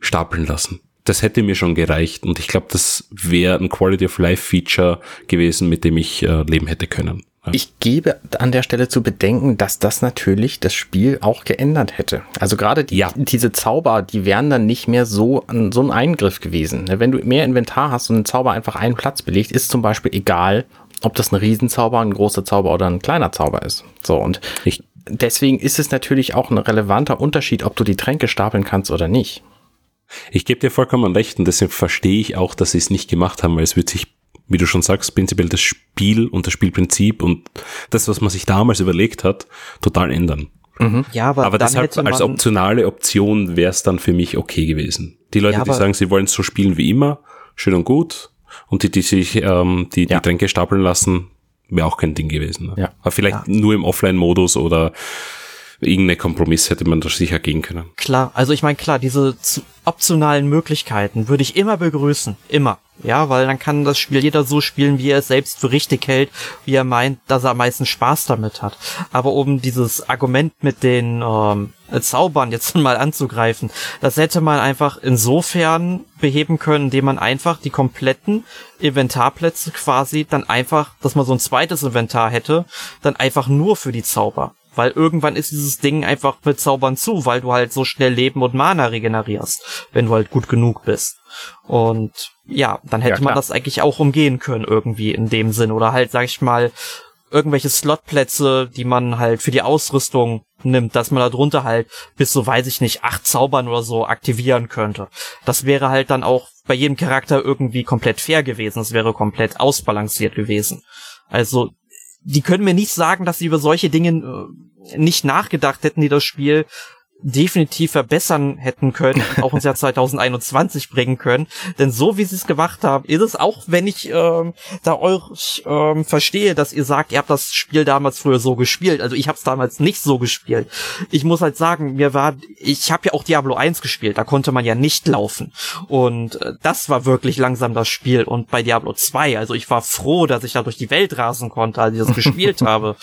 stapeln lassen. Das hätte mir schon gereicht und ich glaube, das wäre ein Quality of Life Feature gewesen, mit dem ich äh, leben hätte können. Ich gebe an der Stelle zu bedenken, dass das natürlich das Spiel auch geändert hätte. Also gerade die, ja. diese Zauber, die wären dann nicht mehr so, so ein Eingriff gewesen. Wenn du mehr Inventar hast und ein Zauber einfach einen Platz belegt, ist zum Beispiel egal, ob das ein Riesenzauber, ein großer Zauber oder ein kleiner Zauber ist. So, und ich, deswegen ist es natürlich auch ein relevanter Unterschied, ob du die Tränke stapeln kannst oder nicht. Ich gebe dir vollkommen recht und deswegen verstehe ich auch, dass sie es nicht gemacht haben, weil es wird sich, wie du schon sagst, prinzipiell das Spiel und das Spielprinzip und das, was man sich damals überlegt hat, total ändern. Mhm. Ja, aber, aber deshalb als optionale Option wäre es dann für mich okay gewesen. Die Leute, ja, die sagen, sie wollen es so spielen wie immer, schön und gut, und die, die sich ähm, die, ja. die Tränke stapeln lassen, wäre auch kein Ding gewesen. Ne? Ja. Aber vielleicht ja. nur im Offline-Modus oder irgendeine Kompromiss hätte man da sicher gehen können. Klar, also ich meine, klar, diese optionalen Möglichkeiten würde ich immer begrüßen. Immer. Ja, weil dann kann das Spiel jeder so spielen, wie er es selbst für richtig hält, wie er meint, dass er am meisten Spaß damit hat. Aber um dieses Argument mit den ähm, Zaubern jetzt mal anzugreifen, das hätte man einfach insofern beheben können, indem man einfach die kompletten Inventarplätze quasi dann einfach, dass man so ein zweites Inventar hätte, dann einfach nur für die Zauber. Weil irgendwann ist dieses Ding einfach mit Zaubern zu, weil du halt so schnell Leben und Mana regenerierst, wenn du halt gut genug bist. Und ja, dann hätte ja, man das eigentlich auch umgehen können irgendwie in dem Sinn. Oder halt, sag ich mal, irgendwelche Slotplätze, die man halt für die Ausrüstung nimmt, dass man da drunter halt bis so, weiß ich nicht, acht Zaubern oder so aktivieren könnte. Das wäre halt dann auch bei jedem Charakter irgendwie komplett fair gewesen. Es wäre komplett ausbalanciert gewesen. Also die können mir nicht sagen, dass sie über solche Dinge äh, nicht nachgedacht hätten, die das Spiel definitiv verbessern hätten können, auch ins Jahr 2021 bringen können. Denn so wie sie es gemacht haben, ist es auch, wenn ich ähm, da euch ähm, verstehe, dass ihr sagt, ihr habt das Spiel damals früher so gespielt. Also ich habe es damals nicht so gespielt. Ich muss halt sagen, mir war, ich habe ja auch Diablo 1 gespielt, da konnte man ja nicht laufen. Und äh, das war wirklich langsam das Spiel. Und bei Diablo 2, also ich war froh, dass ich da durch die Welt rasen konnte, als ich das gespielt habe.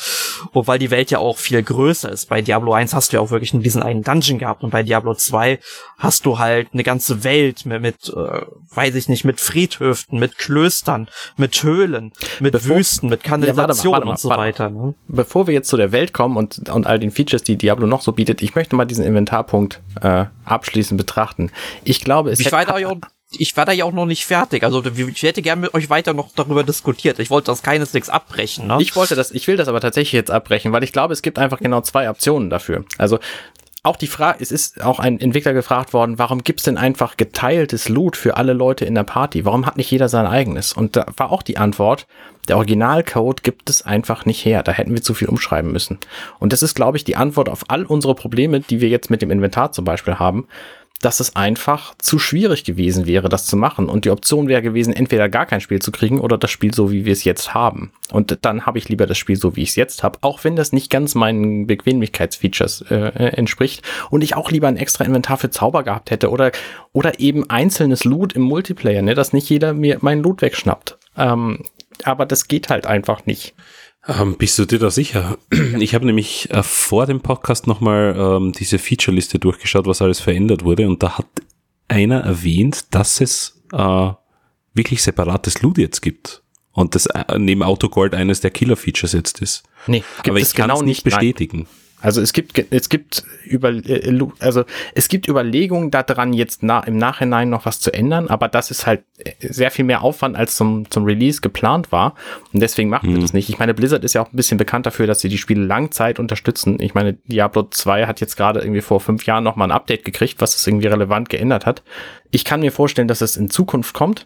Wobei die Welt ja auch viel größer ist. Bei Diablo 1 hast du ja auch wirklich nur diesen einen Dungeon gehabt und bei Diablo 2 hast du halt eine ganze Welt mit, mit äh, weiß ich nicht, mit Friedhöften, mit Klöstern, mit Höhlen, mit Bevor, Wüsten, mit Kanalisation ja, mal, mal, und so weiter. Ne? Bevor wir jetzt zu der Welt kommen und, und all den Features, die Diablo noch so bietet, ich möchte mal diesen Inventarpunkt äh, abschließend betrachten. Ich glaube, es ich ich war da ja auch noch nicht fertig. Also ich hätte gerne mit euch weiter noch darüber diskutiert. Ich wollte das keineswegs abbrechen. Ne? Ich wollte das, ich will das aber tatsächlich jetzt abbrechen, weil ich glaube, es gibt einfach genau zwei Optionen dafür. Also auch die Frage, es ist auch ein Entwickler gefragt worden, warum gibt's denn einfach geteiltes Loot für alle Leute in der Party? Warum hat nicht jeder sein eigenes? Und da war auch die Antwort, der Originalcode gibt es einfach nicht her. Da hätten wir zu viel umschreiben müssen. Und das ist, glaube ich, die Antwort auf all unsere Probleme, die wir jetzt mit dem Inventar zum Beispiel haben dass es einfach zu schwierig gewesen wäre, das zu machen. Und die Option wäre gewesen, entweder gar kein Spiel zu kriegen oder das Spiel so, wie wir es jetzt haben. Und dann habe ich lieber das Spiel so, wie ich es jetzt habe, auch wenn das nicht ganz meinen Bequemlichkeitsfeatures äh, äh, entspricht. Und ich auch lieber ein extra Inventar für Zauber gehabt hätte oder, oder eben einzelnes Loot im Multiplayer, ne, dass nicht jeder mir meinen Loot wegschnappt. Ähm, aber das geht halt einfach nicht. Ähm, bist du dir da sicher? Ich habe nämlich äh, vor dem Podcast nochmal ähm, diese Feature-Liste durchgeschaut, was alles verändert wurde. Und da hat einer erwähnt, dass es äh, wirklich separates Loot jetzt gibt. Und das äh, neben Autogold eines der Killer-Features jetzt ist. Nee, gibt Aber ich kann genau es nicht bestätigen. Also es gibt, es gibt über, äh, also es gibt Überlegungen daran, jetzt na, im Nachhinein noch was zu ändern, aber das ist halt äh, sehr viel mehr Aufwand, als zum, zum Release geplant war. Und deswegen machen hm. wir das nicht. Ich meine, Blizzard ist ja auch ein bisschen bekannt dafür, dass sie die Spiele Langzeit unterstützen. Ich meine, Diablo 2 hat jetzt gerade irgendwie vor fünf Jahren nochmal ein Update gekriegt, was es irgendwie relevant geändert hat. Ich kann mir vorstellen, dass es in Zukunft kommt,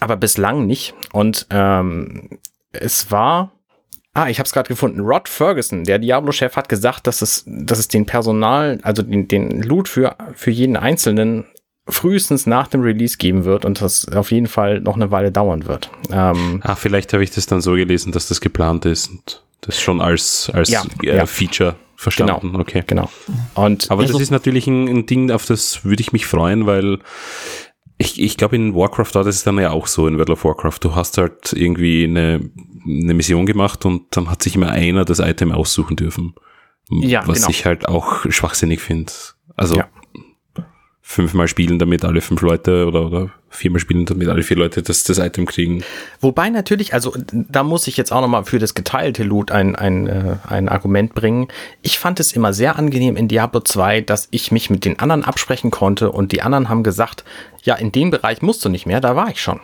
aber bislang nicht. Und ähm, es war Ah, ich habe es gerade gefunden. Rod Ferguson, der Diablo-Chef, hat gesagt, dass es, dass es den Personal, also den, den Loot für, für jeden Einzelnen frühestens nach dem Release geben wird und das auf jeden Fall noch eine Weile dauern wird. Ähm, ah, vielleicht habe ich das dann so gelesen, dass das geplant ist und das schon als, als ja, äh, ja. Feature verstanden. Genau, okay. Genau. Und Aber das ist natürlich ein, ein Ding, auf das würde ich mich freuen, weil ich, ich glaube, in Warcraft war das dann ja auch so, in World of Warcraft. Du hast halt irgendwie eine, eine Mission gemacht und dann hat sich immer einer das Item aussuchen dürfen. Ja, was genau. ich halt auch schwachsinnig finde. Also ja fünfmal spielen, damit alle fünf Leute oder, oder viermal spielen, damit alle vier Leute das, das Item kriegen. Wobei natürlich, also da muss ich jetzt auch nochmal für das geteilte Loot ein, ein, äh, ein Argument bringen. Ich fand es immer sehr angenehm in Diablo 2, dass ich mich mit den anderen absprechen konnte und die anderen haben gesagt, ja, in dem Bereich musst du nicht mehr, da war ich schon.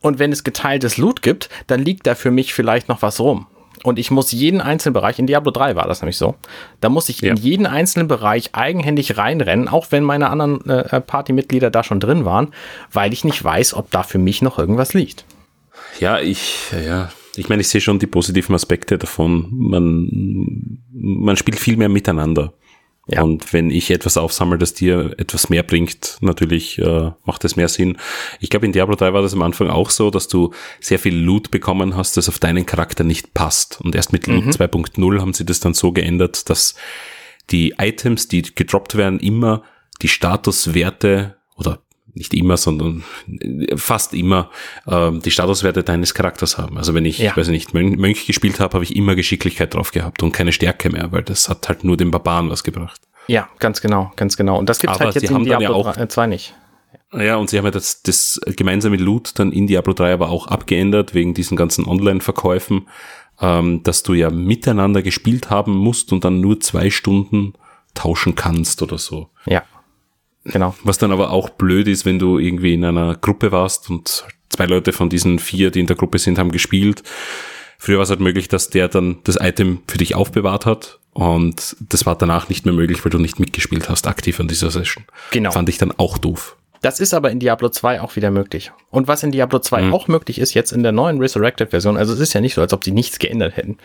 Und wenn es geteiltes Loot gibt, dann liegt da für mich vielleicht noch was rum und ich muss jeden einzelnen Bereich, in Diablo 3 war das nämlich so, da muss ich ja. in jeden einzelnen Bereich eigenhändig reinrennen, auch wenn meine anderen äh, Partymitglieder da schon drin waren, weil ich nicht weiß, ob da für mich noch irgendwas liegt. Ja, ich, ja, ich meine, ich sehe schon die positiven Aspekte davon. Man, man spielt viel mehr miteinander. Ja. Und wenn ich etwas aufsammle, das dir etwas mehr bringt, natürlich äh, macht es mehr Sinn. Ich glaube, in Diablo 3 war das am Anfang auch so, dass du sehr viel Loot bekommen hast, das auf deinen Charakter nicht passt. Und erst mit Loot mhm. 2.0 haben sie das dann so geändert, dass die Items, die gedroppt werden, immer die Statuswerte oder nicht immer, sondern fast immer ähm, die Statuswerte deines Charakters haben. Also wenn ich, ja. weiß nicht, Mönch, Mönch gespielt habe, habe ich immer Geschicklichkeit drauf gehabt und keine Stärke mehr, weil das hat halt nur den Barbaren was gebracht. Ja, ganz genau, ganz genau. Und das gibt halt jetzt in Diablo ja auch, 2 nicht. Ja, und sie haben ja das, das gemeinsame Loot dann in Diablo 3 aber auch abgeändert, wegen diesen ganzen Online-Verkäufen, ähm, dass du ja miteinander gespielt haben musst und dann nur zwei Stunden tauschen kannst oder so. Ja. Genau. Was dann aber auch blöd ist, wenn du irgendwie in einer Gruppe warst und zwei Leute von diesen vier, die in der Gruppe sind, haben gespielt. Früher war es halt möglich, dass der dann das Item für dich aufbewahrt hat und das war danach nicht mehr möglich, weil du nicht mitgespielt hast aktiv an dieser Session. Genau. Fand ich dann auch doof. Das ist aber in Diablo 2 auch wieder möglich. Und was in Diablo 2 mhm. auch möglich ist, jetzt in der neuen Resurrected-Version, also es ist ja nicht so, als ob die nichts geändert hätten.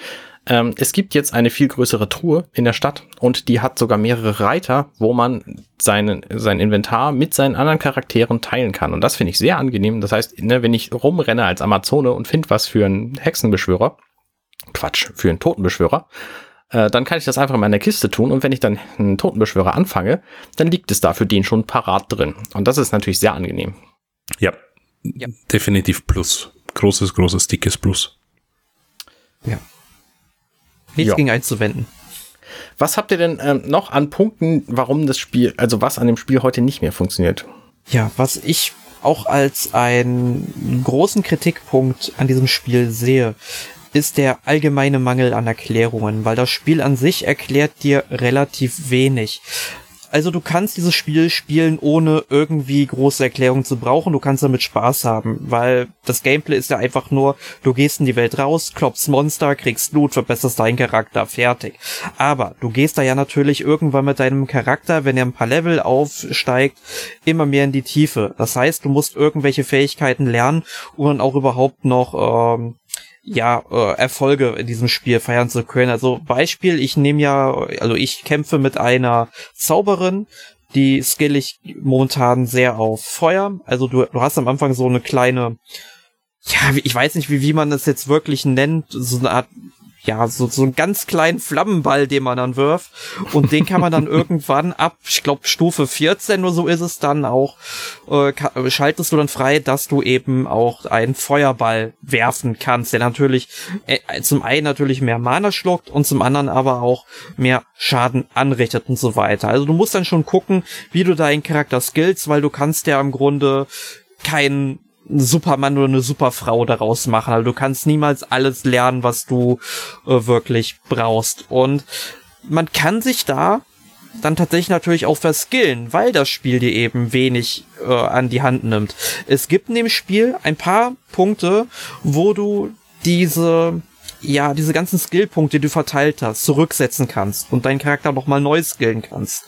Ähm, es gibt jetzt eine viel größere Truhe in der Stadt und die hat sogar mehrere Reiter, wo man seinen, sein Inventar mit seinen anderen Charakteren teilen kann. Und das finde ich sehr angenehm. Das heißt, ne, wenn ich rumrenne als Amazone und finde was für einen Hexenbeschwörer, Quatsch, für einen Totenbeschwörer, äh, dann kann ich das einfach in meiner Kiste tun und wenn ich dann einen Totenbeschwörer anfange, dann liegt es da für den schon parat drin. Und das ist natürlich sehr angenehm. Ja, ja. definitiv Plus. Großes, großes, dickes Plus. Ja. Nichts ja. gegen einzuwenden. Was habt ihr denn ähm, noch an Punkten, warum das Spiel, also was an dem Spiel heute nicht mehr funktioniert? Ja, was ich auch als einen großen Kritikpunkt an diesem Spiel sehe, ist der allgemeine Mangel an Erklärungen, weil das Spiel an sich erklärt dir relativ wenig. Also du kannst dieses Spiel spielen, ohne irgendwie große Erklärungen zu brauchen. Du kannst damit Spaß haben, weil das Gameplay ist ja einfach nur, du gehst in die Welt raus, klopfst Monster, kriegst Loot, verbesserst deinen Charakter, fertig. Aber du gehst da ja natürlich irgendwann mit deinem Charakter, wenn er ein paar Level aufsteigt, immer mehr in die Tiefe. Das heißt, du musst irgendwelche Fähigkeiten lernen, um dann auch überhaupt noch ähm, ja, äh, Erfolge in diesem Spiel feiern zu können. Also Beispiel, ich nehme ja, also ich kämpfe mit einer Zauberin, die skill ich momentan sehr auf Feuer. Also du, du hast am Anfang so eine kleine, ja, ich weiß nicht, wie, wie man das jetzt wirklich nennt, so eine Art ja, so, so einen ganz kleinen Flammenball, den man dann wirft. Und den kann man dann irgendwann ab, ich glaube, Stufe 14 oder so ist es dann auch, äh, schaltest du dann frei, dass du eben auch einen Feuerball werfen kannst, der natürlich äh, zum einen natürlich mehr Mana schluckt und zum anderen aber auch mehr Schaden anrichtet und so weiter. Also du musst dann schon gucken, wie du deinen Charakter skillst, weil du kannst ja im Grunde keinen Supermann oder eine Superfrau daraus machen. Also du kannst niemals alles lernen, was du äh, wirklich brauchst. Und man kann sich da dann tatsächlich natürlich auch verskillen, weil das Spiel dir eben wenig äh, an die Hand nimmt. Es gibt in dem Spiel ein paar Punkte, wo du diese ja, diese ganzen Skillpunkte, die du verteilt hast, zurücksetzen kannst und deinen Charakter nochmal neu skillen kannst.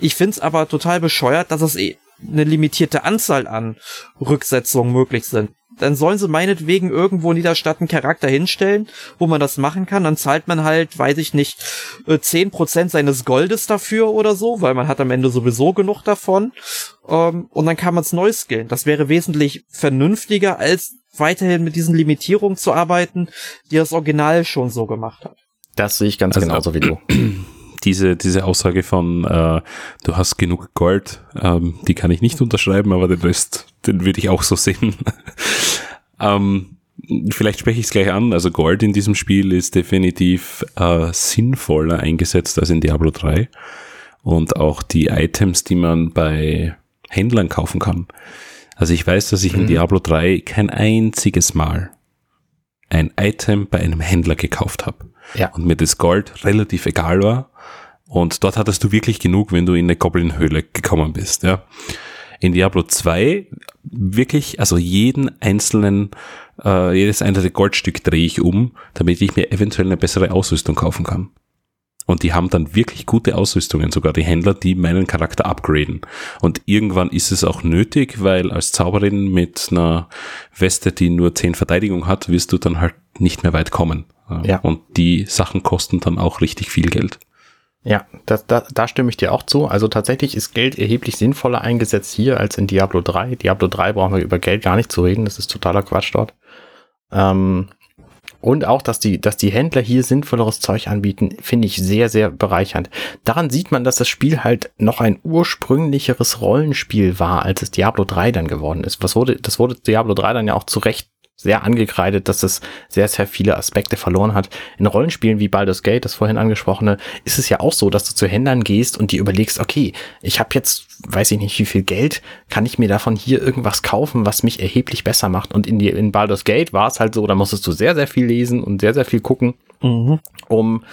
Ich find's aber total bescheuert, dass es eh eine limitierte Anzahl an Rücksetzungen möglich sind dann sollen sie meinetwegen irgendwo in jeder Stadt einen Charakter hinstellen, wo man das machen kann. Dann zahlt man halt, weiß ich nicht, äh, zehn Prozent seines Goldes dafür oder so, weil man hat am Ende sowieso genug davon. Ähm, und dann kann man es neu skillen. Das wäre wesentlich vernünftiger, als weiterhin mit diesen Limitierungen zu arbeiten, die das Original schon so gemacht hat. Das sehe ich ganz also, genauso wie du. diese, diese Aussage von äh, du hast genug Gold, ähm, die kann ich nicht unterschreiben, aber den Rest, den würde ich auch so sehen. ähm, vielleicht spreche ich es gleich an. Also Gold in diesem Spiel ist definitiv äh, sinnvoller eingesetzt als in Diablo 3. Und auch die Items, die man bei Händlern kaufen kann. Also ich weiß, dass ich in mhm. Diablo 3 kein einziges Mal ein Item bei einem Händler gekauft habe. Ja. Und mir das Gold relativ egal war. Und dort hattest du wirklich genug, wenn du in eine Goblin-Höhle gekommen bist, ja. In Diablo 2 wirklich, also jeden einzelnen, äh, jedes einzelne Goldstück drehe ich um, damit ich mir eventuell eine bessere Ausrüstung kaufen kann. Und die haben dann wirklich gute Ausrüstungen, sogar die Händler, die meinen Charakter upgraden. Und irgendwann ist es auch nötig, weil als Zauberin mit einer Weste, die nur 10 Verteidigung hat, wirst du dann halt nicht mehr weit kommen. Ja. Und die Sachen kosten dann auch richtig viel Geld. Ja, das, da, da stimme ich dir auch zu. Also tatsächlich ist Geld erheblich sinnvoller eingesetzt hier als in Diablo 3. Diablo 3 brauchen wir über Geld gar nicht zu reden, das ist totaler Quatsch dort. Ähm, und auch, dass die, dass die Händler hier sinnvolleres Zeug anbieten, finde ich sehr, sehr bereichernd. Daran sieht man, dass das Spiel halt noch ein ursprünglicheres Rollenspiel war, als es Diablo 3 dann geworden ist. Was wurde, das wurde Diablo 3 dann ja auch zu Recht sehr angekreidet, dass es sehr, sehr viele Aspekte verloren hat. In Rollenspielen wie Baldur's Gate, das vorhin angesprochene, ist es ja auch so, dass du zu Händlern gehst und dir überlegst, okay, ich habe jetzt, weiß ich nicht, wie viel Geld, kann ich mir davon hier irgendwas kaufen, was mich erheblich besser macht? Und in, die, in Baldur's Gate war es halt so, da musstest du sehr, sehr viel lesen und sehr, sehr viel gucken mhm. um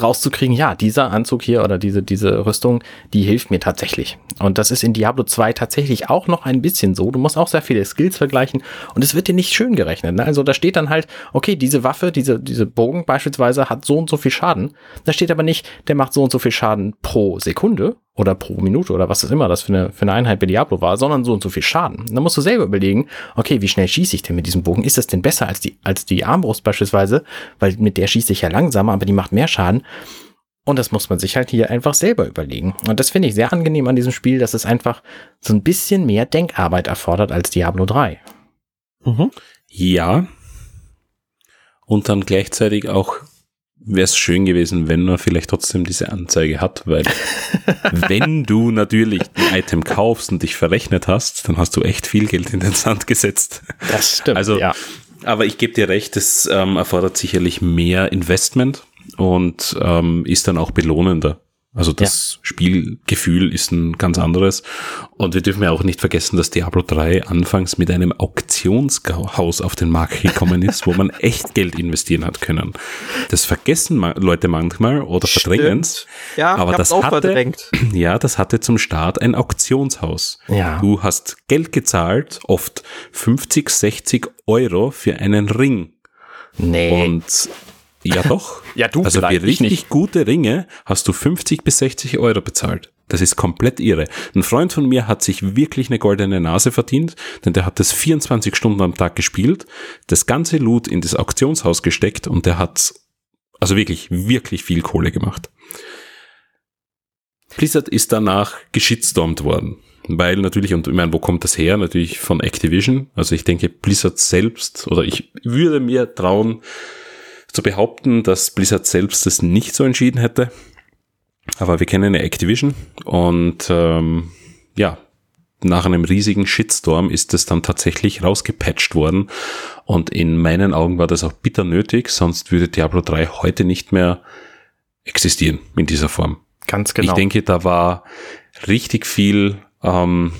rauszukriegen, ja, dieser Anzug hier oder diese, diese Rüstung, die hilft mir tatsächlich. Und das ist in Diablo 2 tatsächlich auch noch ein bisschen so. Du musst auch sehr viele Skills vergleichen und es wird dir nicht schön gerechnet. Ne? Also da steht dann halt, okay, diese Waffe, diese, diese Bogen beispielsweise hat so und so viel Schaden. Da steht aber nicht, der macht so und so viel Schaden pro Sekunde oder pro Minute oder was es immer das für eine, für eine Einheit bei Diablo war, sondern so und so viel Schaden. Da musst du selber überlegen, okay, wie schnell schieße ich denn mit diesem Bogen? Ist das denn besser als die, als die Armbrust beispielsweise? Weil mit der schieße ich ja langsamer, aber die macht mehr Schaden. Und das muss man sich halt hier einfach selber überlegen. Und das finde ich sehr angenehm an diesem Spiel, dass es einfach so ein bisschen mehr Denkarbeit erfordert als Diablo 3. Mhm. Ja. Und dann gleichzeitig auch wäre es schön gewesen, wenn man vielleicht trotzdem diese Anzeige hat, weil wenn du natürlich ein Item kaufst und dich verrechnet hast, dann hast du echt viel Geld in den Sand gesetzt. Das stimmt. Also, ja. aber ich gebe dir recht, es ähm, erfordert sicherlich mehr Investment und ähm, ist dann auch belohnender. Also das ja. Spielgefühl ist ein ganz anderes. Und wir dürfen ja auch nicht vergessen, dass Diablo 3 anfangs mit einem Auktionshaus auf den Markt gekommen ist, wo man echt Geld investieren hat können. Das vergessen Leute manchmal oder verdrängen es. Ja, aber das auch hatte, verdrängt. ja, das hatte zum Start ein Auktionshaus. Ja. Du hast Geld gezahlt, oft 50, 60 Euro für einen Ring. Nee. Und ja, doch. ja, du Also für richtig nicht. gute Ringe hast du 50 bis 60 Euro bezahlt. Das ist komplett irre. Ein Freund von mir hat sich wirklich eine goldene Nase verdient, denn der hat das 24 Stunden am Tag gespielt, das ganze Loot in das Auktionshaus gesteckt und der hat also wirklich, wirklich viel Kohle gemacht. Blizzard ist danach geschitstormt worden. Weil natürlich, und ich meine, wo kommt das her? Natürlich von Activision. Also ich denke, Blizzard selbst, oder ich würde mir trauen, zu behaupten, dass Blizzard selbst das nicht so entschieden hätte. Aber wir kennen ja Activision und ähm, ja, nach einem riesigen Shitstorm ist es dann tatsächlich rausgepatcht worden. Und in meinen Augen war das auch bitter nötig, sonst würde Diablo 3 heute nicht mehr existieren in dieser Form. Ganz genau. Ich denke, da war richtig viel ähm,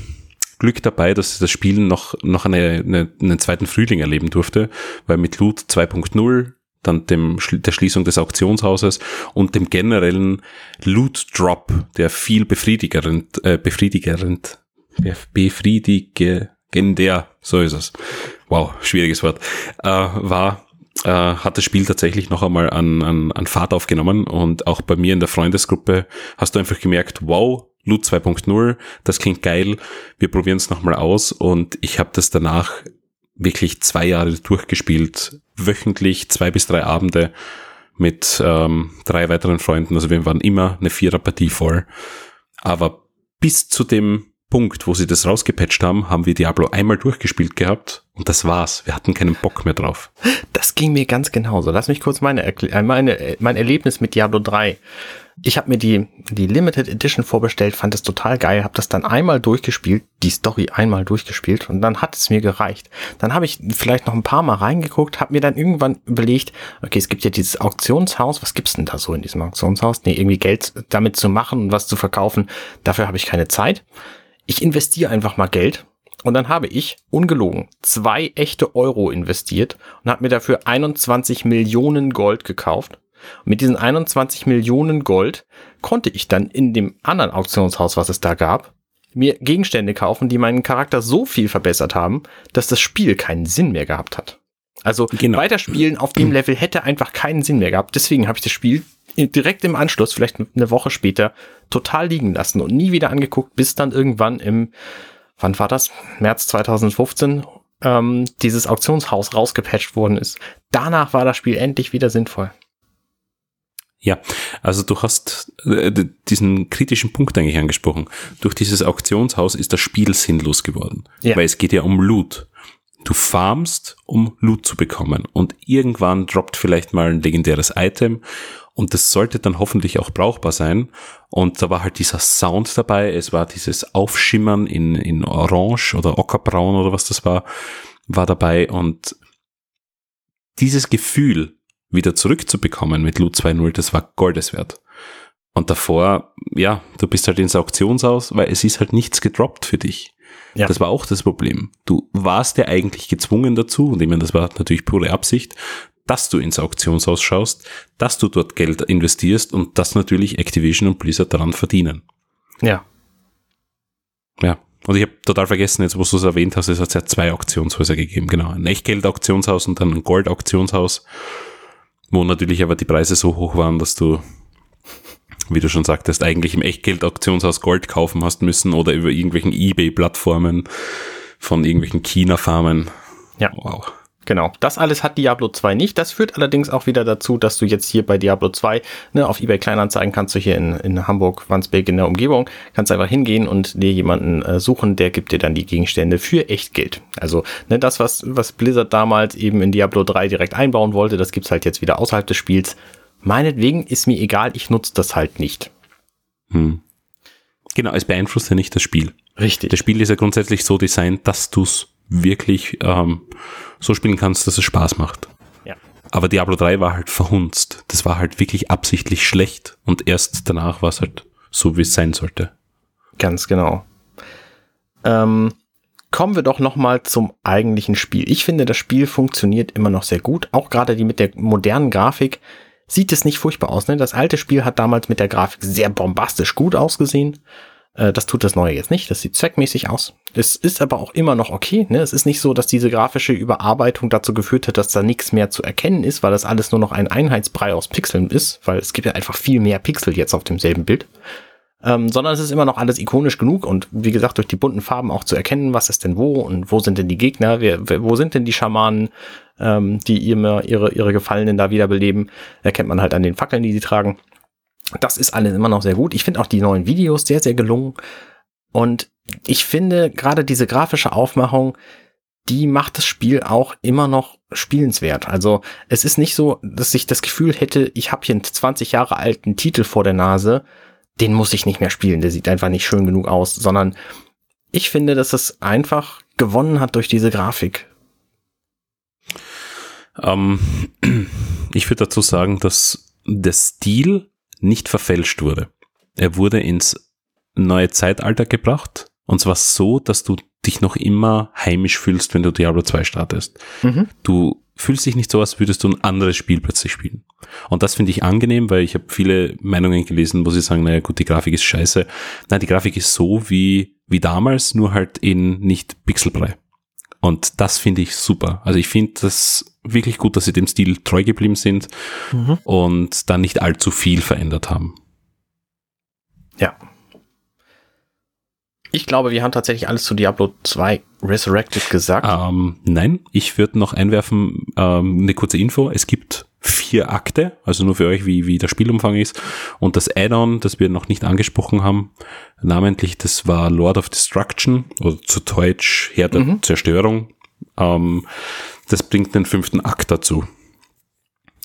Glück dabei, dass das Spiel noch, noch eine, eine, einen zweiten Frühling erleben durfte, weil mit Loot 2.0 dann dem, der Schließung des Auktionshauses und dem generellen Loot Drop, der viel befriedigerend, äh, befriedigerend, befriedigender, so ist es. Wow, schwieriges Wort, äh, war, äh, hat das Spiel tatsächlich noch einmal an, an, an Fahrt aufgenommen und auch bei mir in der Freundesgruppe hast du einfach gemerkt, wow, Loot 2.0, das klingt geil, wir probieren es nochmal aus und ich habe das danach wirklich zwei Jahre durchgespielt, wöchentlich zwei bis drei Abende mit ähm, drei weiteren Freunden. Also wir waren immer eine Viererpartie voll. Aber bis zu dem Punkt, wo sie das rausgepatcht haben, haben wir Diablo einmal durchgespielt gehabt und das war's. Wir hatten keinen Bock mehr drauf. Das ging mir ganz genauso. Lass mich kurz meine, äh, meine äh, mein Erlebnis mit Diablo 3 ich habe mir die, die Limited Edition vorbestellt, fand es total geil, habe das dann einmal durchgespielt, die Story einmal durchgespielt und dann hat es mir gereicht. Dann habe ich vielleicht noch ein paar Mal reingeguckt, habe mir dann irgendwann überlegt, okay, es gibt ja dieses Auktionshaus, was gibt's denn da so in diesem Auktionshaus? Nee, irgendwie Geld damit zu machen und was zu verkaufen, dafür habe ich keine Zeit. Ich investiere einfach mal Geld und dann habe ich, ungelogen, zwei echte Euro investiert und habe mir dafür 21 Millionen Gold gekauft und mit diesen 21 Millionen Gold konnte ich dann in dem anderen Auktionshaus, was es da gab, mir Gegenstände kaufen, die meinen Charakter so viel verbessert haben, dass das Spiel keinen Sinn mehr gehabt hat. Also genau. weiterspielen auf dem Level hätte einfach keinen Sinn mehr gehabt. Deswegen habe ich das Spiel direkt im Anschluss, vielleicht eine Woche später, total liegen lassen und nie wieder angeguckt, bis dann irgendwann im, wann war das? März 2015 ähm, dieses Auktionshaus rausgepatcht worden ist. Danach war das Spiel endlich wieder sinnvoll. Ja, also du hast äh, diesen kritischen Punkt eigentlich angesprochen. Durch dieses Auktionshaus ist das Spiel sinnlos geworden, ja. weil es geht ja um Loot. Du farmst, um Loot zu bekommen und irgendwann droppt vielleicht mal ein legendäres Item und das sollte dann hoffentlich auch brauchbar sein. Und da war halt dieser Sound dabei, es war dieses Aufschimmern in, in Orange oder Ockerbraun oder was das war, war dabei und dieses Gefühl, wieder zurückzubekommen mit Loot 2.0, das war goldeswert. Und davor, ja, du bist halt ins Auktionshaus, weil es ist halt nichts gedroppt für dich. Ja. Das war auch das Problem. Du warst ja eigentlich gezwungen dazu, und ich meine, das war natürlich pure Absicht, dass du ins Auktionshaus schaust, dass du dort Geld investierst und dass natürlich Activision und Blizzard daran verdienen. Ja. Ja. Und ich habe total vergessen, jetzt wo du es erwähnt hast, es hat ja zwei Auktionshäuser gegeben, genau. Ein Echtgeld-Auktionshaus und dann ein Gold-Auktionshaus wo natürlich aber die Preise so hoch waren, dass du, wie du schon sagtest, eigentlich im Echtgeld-Auktionshaus Gold kaufen hast müssen oder über irgendwelchen Ebay-Plattformen von irgendwelchen China-Farmen. Ja. Wow. Genau. Das alles hat Diablo 2 nicht. Das führt allerdings auch wieder dazu, dass du jetzt hier bei Diablo 2 ne, auf eBay Kleinanzeigen kannst du hier in, in Hamburg, Wandsbek in der Umgebung, kannst einfach hingehen und dir jemanden äh, suchen, der gibt dir dann die Gegenstände für echt Geld. Also ne, das, was, was Blizzard damals eben in Diablo 3 direkt einbauen wollte, das gibt's halt jetzt wieder außerhalb des Spiels. Meinetwegen ist mir egal, ich nutze das halt nicht. Hm. Genau, es beeinflusst ja nicht das Spiel. Richtig. Das Spiel ist ja grundsätzlich so designt, dass du's wirklich ähm, so spielen kannst, dass es Spaß macht. Ja. Aber Diablo 3 war halt verhunzt. Das war halt wirklich absichtlich schlecht und erst danach war es halt so, wie es sein sollte. Ganz genau. Ähm, kommen wir doch noch mal zum eigentlichen Spiel. Ich finde, das Spiel funktioniert immer noch sehr gut. Auch gerade die mit der modernen Grafik sieht es nicht furchtbar aus. Ne? Das alte Spiel hat damals mit der Grafik sehr bombastisch gut ausgesehen. Äh, das tut das Neue jetzt nicht. Das sieht zweckmäßig aus. Es ist aber auch immer noch okay. Ne? Es ist nicht so, dass diese grafische Überarbeitung dazu geführt hat, dass da nichts mehr zu erkennen ist, weil das alles nur noch ein Einheitsbrei aus Pixeln ist, weil es gibt ja einfach viel mehr Pixel jetzt auf demselben Bild. Ähm, sondern es ist immer noch alles ikonisch genug und wie gesagt, durch die bunten Farben auch zu erkennen, was ist denn wo und wo sind denn die Gegner, wer, wer, wo sind denn die Schamanen, ähm, die immer ihre, ihre Gefallenen da wiederbeleben, erkennt man halt an den Fackeln, die sie tragen. Das ist alles immer noch sehr gut. Ich finde auch die neuen Videos sehr, sehr gelungen. Und ich finde gerade diese grafische Aufmachung, die macht das Spiel auch immer noch spielenswert. Also es ist nicht so, dass ich das Gefühl hätte, ich habe hier einen 20 Jahre alten Titel vor der Nase, den muss ich nicht mehr spielen, der sieht einfach nicht schön genug aus, sondern ich finde, dass es einfach gewonnen hat durch diese Grafik. Ähm, ich würde dazu sagen, dass der Stil nicht verfälscht wurde. Er wurde ins neue Zeitalter gebracht und zwar so, dass du dich noch immer heimisch fühlst, wenn du Diablo 2 startest. Mhm. Du fühlt sich nicht so, als würdest du ein anderes Spiel plötzlich spielen. Und das finde ich angenehm, weil ich habe viele Meinungen gelesen, wo sie sagen, naja gut, die Grafik ist scheiße. Nein, die Grafik ist so wie, wie damals, nur halt in nicht Pixelbrei. Und das finde ich super. Also ich finde das wirklich gut, dass sie dem Stil treu geblieben sind mhm. und dann nicht allzu viel verändert haben. Ja. Ich glaube, wir haben tatsächlich alles zu Diablo 2 Resurrected gesagt. Ähm, nein, ich würde noch einwerfen, ähm, eine kurze Info. Es gibt vier Akte, also nur für euch, wie, wie der Spielumfang ist. Und das Add-on, das wir noch nicht angesprochen haben, namentlich, das war Lord of Destruction, oder zu Deutsch Herr der mhm. Zerstörung. Ähm, das bringt den fünften Akt dazu.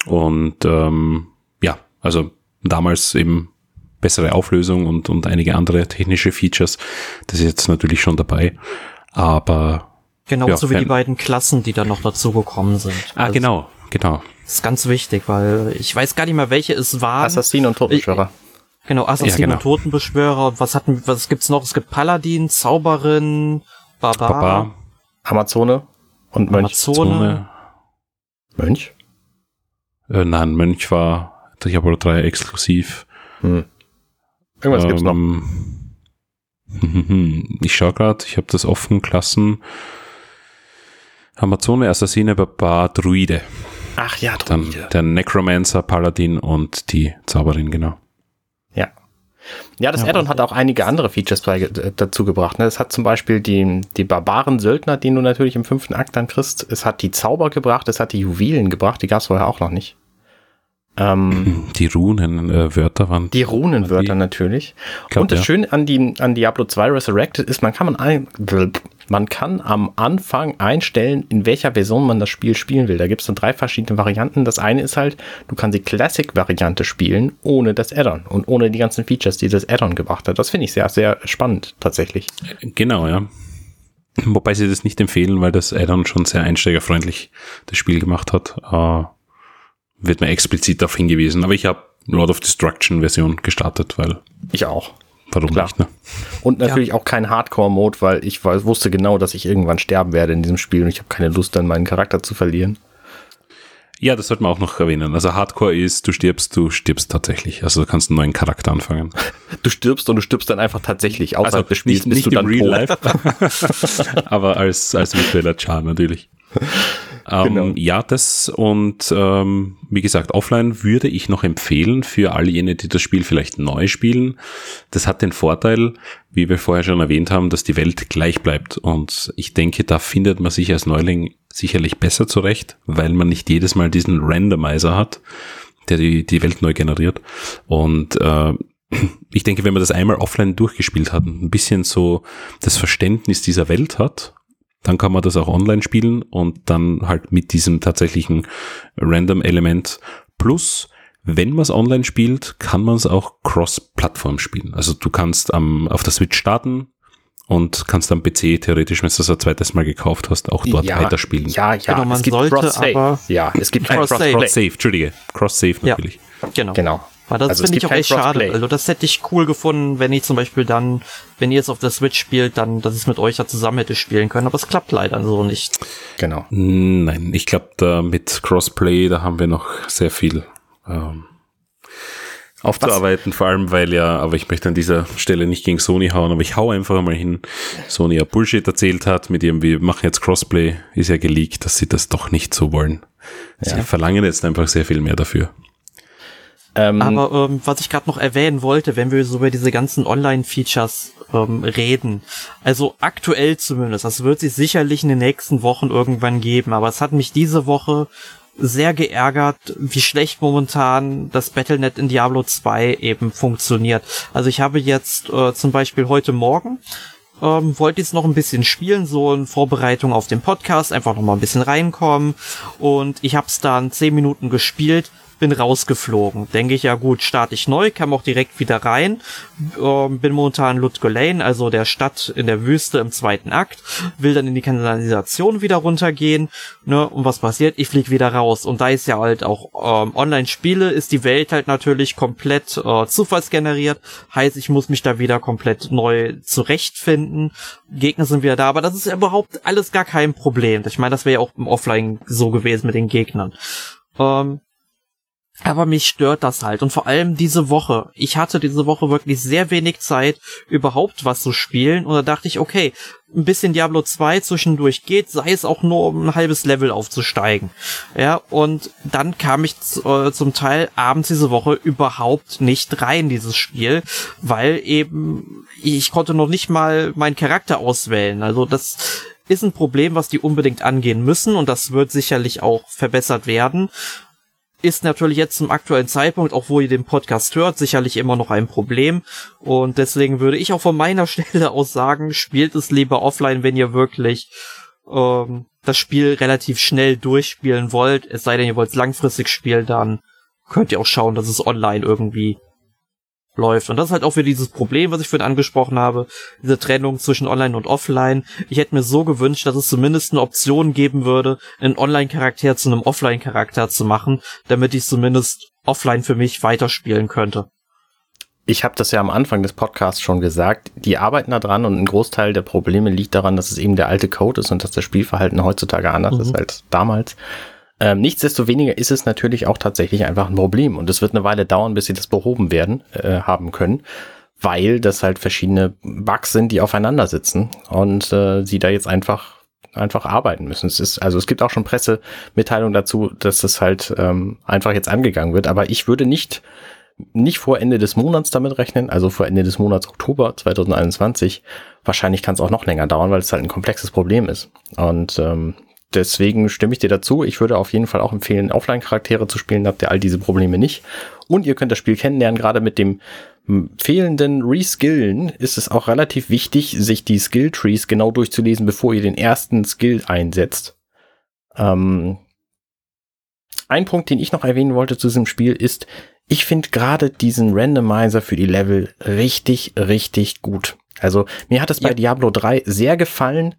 Und ähm, ja, also damals eben bessere Auflösung und, und einige andere technische Features. Das ist jetzt natürlich schon dabei. Aber. Genauso ja, wie die beiden Klassen, die da noch dazu gekommen sind. Ah, also, genau, genau. Das ist ganz wichtig, weil ich weiß gar nicht mehr, welche es waren. Assassin und Totenbeschwörer. Genau, Assassin ja, genau. und Totenbeschwörer. Was hatten, was gibt's noch? Es gibt Paladin, Zauberin, Barbar. Barbar. Amazone und Mönch. Amazone. Mönch? Äh, nein, Mönch war Diablo 3 exklusiv. Hm. Irgendwas ähm, gibt's noch. Ich schaue gerade, ich habe das offen, Klassen. Amazone, Assassine, Barbar, Druide. Ach ja, Druide. Dann der Necromancer, Paladin und die Zauberin, genau. Ja. Ja, das ja, Addon hat auch einige andere Features äh, dazu gebracht. Ne? Es hat zum Beispiel die, die Barbaren-Söldner, die du natürlich im fünften Akt dann kriegst. Es hat die Zauber gebracht, es hat die Juwelen gebracht, die gab es vorher auch noch nicht. Ähm, die Runenwörter äh, waren. Die Runenwörter natürlich. Glaub, und das ja. Schöne an, die, an Diablo 2 Resurrected ist, man kann, man, ein, man kann am Anfang einstellen, in welcher Version man das Spiel spielen will. Da gibt es dann drei verschiedene Varianten. Das eine ist halt, du kannst die Classic-Variante spielen, ohne das Addon und ohne die ganzen Features, die das Addon gebracht hat. Das finde ich sehr, sehr spannend tatsächlich. Genau, ja. Wobei sie das nicht empfehlen, weil das Addon schon sehr einsteigerfreundlich das Spiel gemacht hat. Uh wird mir explizit darauf hingewiesen. Aber ich habe Lord of Destruction Version gestartet, weil. Ich auch. Warum Klar. nicht, ne? Und natürlich ja. auch kein Hardcore-Mode, weil ich wusste genau, dass ich irgendwann sterben werde in diesem Spiel und ich habe keine Lust, dann meinen Charakter zu verlieren. Ja, das sollte man auch noch erwähnen. Also Hardcore ist, du stirbst, du stirbst tatsächlich. Also du kannst einen neuen Charakter anfangen. Du stirbst und du stirbst dann einfach tatsächlich. Außerhalb also des Spiels nicht, bist nicht du dann Real Life. Aber als, als virtueller Char natürlich. Ähm, genau. Ja, das und ähm, wie gesagt, offline würde ich noch empfehlen für all jene, die das Spiel vielleicht neu spielen. Das hat den Vorteil, wie wir vorher schon erwähnt haben, dass die Welt gleich bleibt. Und ich denke, da findet man sich als Neuling sicherlich besser zurecht, weil man nicht jedes Mal diesen Randomizer hat, der die, die Welt neu generiert. Und äh, ich denke, wenn man das einmal offline durchgespielt hat und ein bisschen so das Verständnis dieser Welt hat dann kann man das auch online spielen und dann halt mit diesem tatsächlichen Random-Element. Plus, wenn man es online spielt, kann man es auch cross-Plattform spielen. Also du kannst am, auf der Switch starten und kannst am PC theoretisch, wenn du das ein zweites Mal gekauft hast, auch dort ja, weiterspielen. Ja, ja, genau, man es gibt sollte aber ja, es gibt Cross-Save, Cross Entschuldige, Cross-Save natürlich. Ja, genau. genau. Weil das also finde ich auch echt schade. Also das hätte ich cool gefunden, wenn ich zum Beispiel dann, wenn ihr es auf der Switch spielt, dann, dass ich es mit euch ja zusammen hätte spielen können. Aber es klappt leider so nicht. Genau. Nein, ich glaube, da mit Crossplay, da haben wir noch sehr viel ähm, aufzuarbeiten, Was? vor allem weil ja, aber ich möchte an dieser Stelle nicht gegen Sony hauen, aber ich hau einfach mal hin. Sony ja Bullshit erzählt hat mit ihrem, wir machen jetzt Crossplay, ist ja geleakt, dass sie das doch nicht so wollen. Sie ja. verlangen jetzt einfach sehr viel mehr dafür. Ähm, Aber ähm, was ich gerade noch erwähnen wollte, wenn wir so über diese ganzen Online-Features ähm, reden, also aktuell zumindest, das wird sich sicherlich in den nächsten Wochen irgendwann geben, aber es hat mich diese Woche sehr geärgert, wie schlecht momentan das Battlenet in Diablo 2 eben funktioniert. Also ich habe jetzt äh, zum Beispiel heute Morgen ähm, wollte jetzt noch ein bisschen spielen, so in Vorbereitung auf den Podcast, einfach noch mal ein bisschen reinkommen und ich habe es dann zehn Minuten gespielt bin rausgeflogen. Denke ich, ja gut, starte ich neu, kam auch direkt wieder rein, äh, bin momentan Ludger Lane, also der Stadt in der Wüste im zweiten Akt, will dann in die Kanalisation wieder runtergehen, ne, und was passiert? Ich flieg wieder raus. Und da ist ja halt auch ähm, Online-Spiele, ist die Welt halt natürlich komplett äh, zufallsgeneriert, heißt, ich muss mich da wieder komplett neu zurechtfinden. Gegner sind wieder da, aber das ist ja überhaupt alles gar kein Problem. Ich meine, das wäre ja auch im Offline so gewesen mit den Gegnern. Ähm, aber mich stört das halt. Und vor allem diese Woche. Ich hatte diese Woche wirklich sehr wenig Zeit, überhaupt was zu spielen. Und da dachte ich, okay, ein bisschen Diablo 2 zwischendurch geht, sei es auch nur um ein halbes Level aufzusteigen. Ja, und dann kam ich äh, zum Teil abends diese Woche überhaupt nicht rein, dieses Spiel, weil eben ich konnte noch nicht mal meinen Charakter auswählen. Also das ist ein Problem, was die unbedingt angehen müssen und das wird sicherlich auch verbessert werden ist natürlich jetzt zum aktuellen Zeitpunkt, auch wo ihr den Podcast hört, sicherlich immer noch ein Problem. Und deswegen würde ich auch von meiner Stelle aus sagen, spielt es lieber offline, wenn ihr wirklich ähm, das Spiel relativ schnell durchspielen wollt. Es sei denn, ihr wollt es langfristig spielen, dann könnt ihr auch schauen, dass es online irgendwie läuft. Und das ist halt auch wieder dieses Problem, was ich vorhin angesprochen habe, diese Trennung zwischen Online und Offline. Ich hätte mir so gewünscht, dass es zumindest eine Option geben würde, einen Online-Charakter zu einem Offline-Charakter zu machen, damit ich zumindest offline für mich weiterspielen könnte. Ich habe das ja am Anfang des Podcasts schon gesagt. Die arbeiten da dran und ein Großteil der Probleme liegt daran, dass es eben der alte Code ist und dass das Spielverhalten heutzutage anders mhm. ist als damals. Ähm, nichtsdestoweniger ist es natürlich auch tatsächlich einfach ein Problem und es wird eine Weile dauern, bis sie das behoben werden, äh, haben können, weil das halt verschiedene Bugs sind, die aufeinander sitzen und äh, sie da jetzt einfach einfach arbeiten müssen. Es ist, also es gibt auch schon Pressemitteilungen dazu, dass das halt ähm, einfach jetzt angegangen wird, aber ich würde nicht nicht vor Ende des Monats damit rechnen, also vor Ende des Monats Oktober 2021. Wahrscheinlich kann es auch noch länger dauern, weil es halt ein komplexes Problem ist. Und ähm, deswegen stimme ich dir dazu. Ich würde auf jeden Fall auch empfehlen, Offline-Charaktere zu spielen, habt ihr all diese Probleme nicht. Und ihr könnt das Spiel kennenlernen, gerade mit dem hm, fehlenden Reskillen ist es auch relativ wichtig, sich die Skill-Trees genau durchzulesen, bevor ihr den ersten Skill einsetzt. Ähm ein Punkt, den ich noch erwähnen wollte zu diesem Spiel ist, ich finde gerade diesen Randomizer für die Level richtig, richtig gut. Also mir hat es ja. bei Diablo 3 sehr gefallen,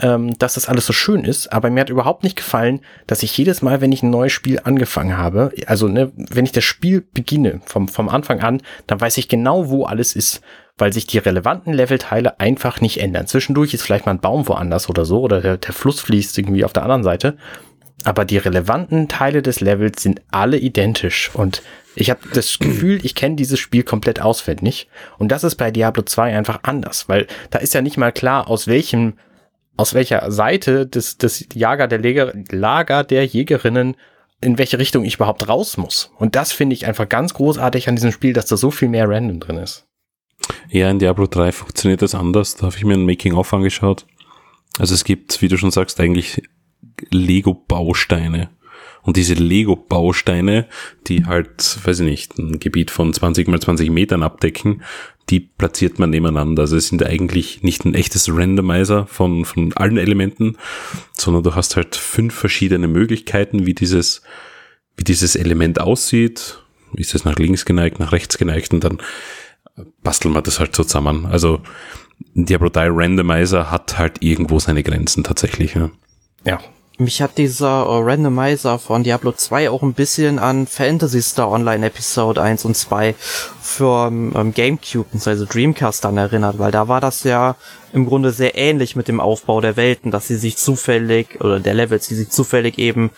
ähm, dass das alles so schön ist, aber mir hat überhaupt nicht gefallen, dass ich jedes Mal, wenn ich ein neues Spiel angefangen habe, also ne, wenn ich das Spiel beginne, vom, vom Anfang an, dann weiß ich genau, wo alles ist, weil sich die relevanten Levelteile einfach nicht ändern. Zwischendurch ist vielleicht mal ein Baum woanders oder so, oder der, der Fluss fließt irgendwie auf der anderen Seite, aber die relevanten Teile des Levels sind alle identisch und ich habe das Gefühl, ich kenne dieses Spiel komplett auswendig und das ist bei Diablo 2 einfach anders, weil da ist ja nicht mal klar, aus welchem aus welcher Seite des, des Jager der Lager, Lager der Jägerinnen in welche Richtung ich überhaupt raus muss. Und das finde ich einfach ganz großartig an diesem Spiel, dass da so viel mehr Random drin ist. Ja, in Diablo 3 funktioniert das anders. Da habe ich mir ein Making-of angeschaut. Also es gibt, wie du schon sagst, eigentlich Lego-Bausteine. Und diese Lego-Bausteine, die halt, weiß ich nicht, ein Gebiet von 20 mal 20 Metern abdecken, die platziert man nebeneinander. Also es sind eigentlich nicht ein echtes Randomizer von, von allen Elementen, sondern du hast halt fünf verschiedene Möglichkeiten, wie dieses, wie dieses Element aussieht. Ist es nach links geneigt, nach rechts geneigt und dann basteln wir das halt so zusammen. Also Diablo 3 Randomizer hat halt irgendwo seine Grenzen tatsächlich. Ja. ja. Mich hat dieser uh, Randomizer von Diablo 2 auch ein bisschen an Fantasy Star Online Episode 1 und 2 für ähm, Gamecube, also Dreamcast dann erinnert, weil da war das ja im Grunde sehr ähnlich mit dem Aufbau der Welten, dass sie sich zufällig, oder der Levels, die sich zufällig eben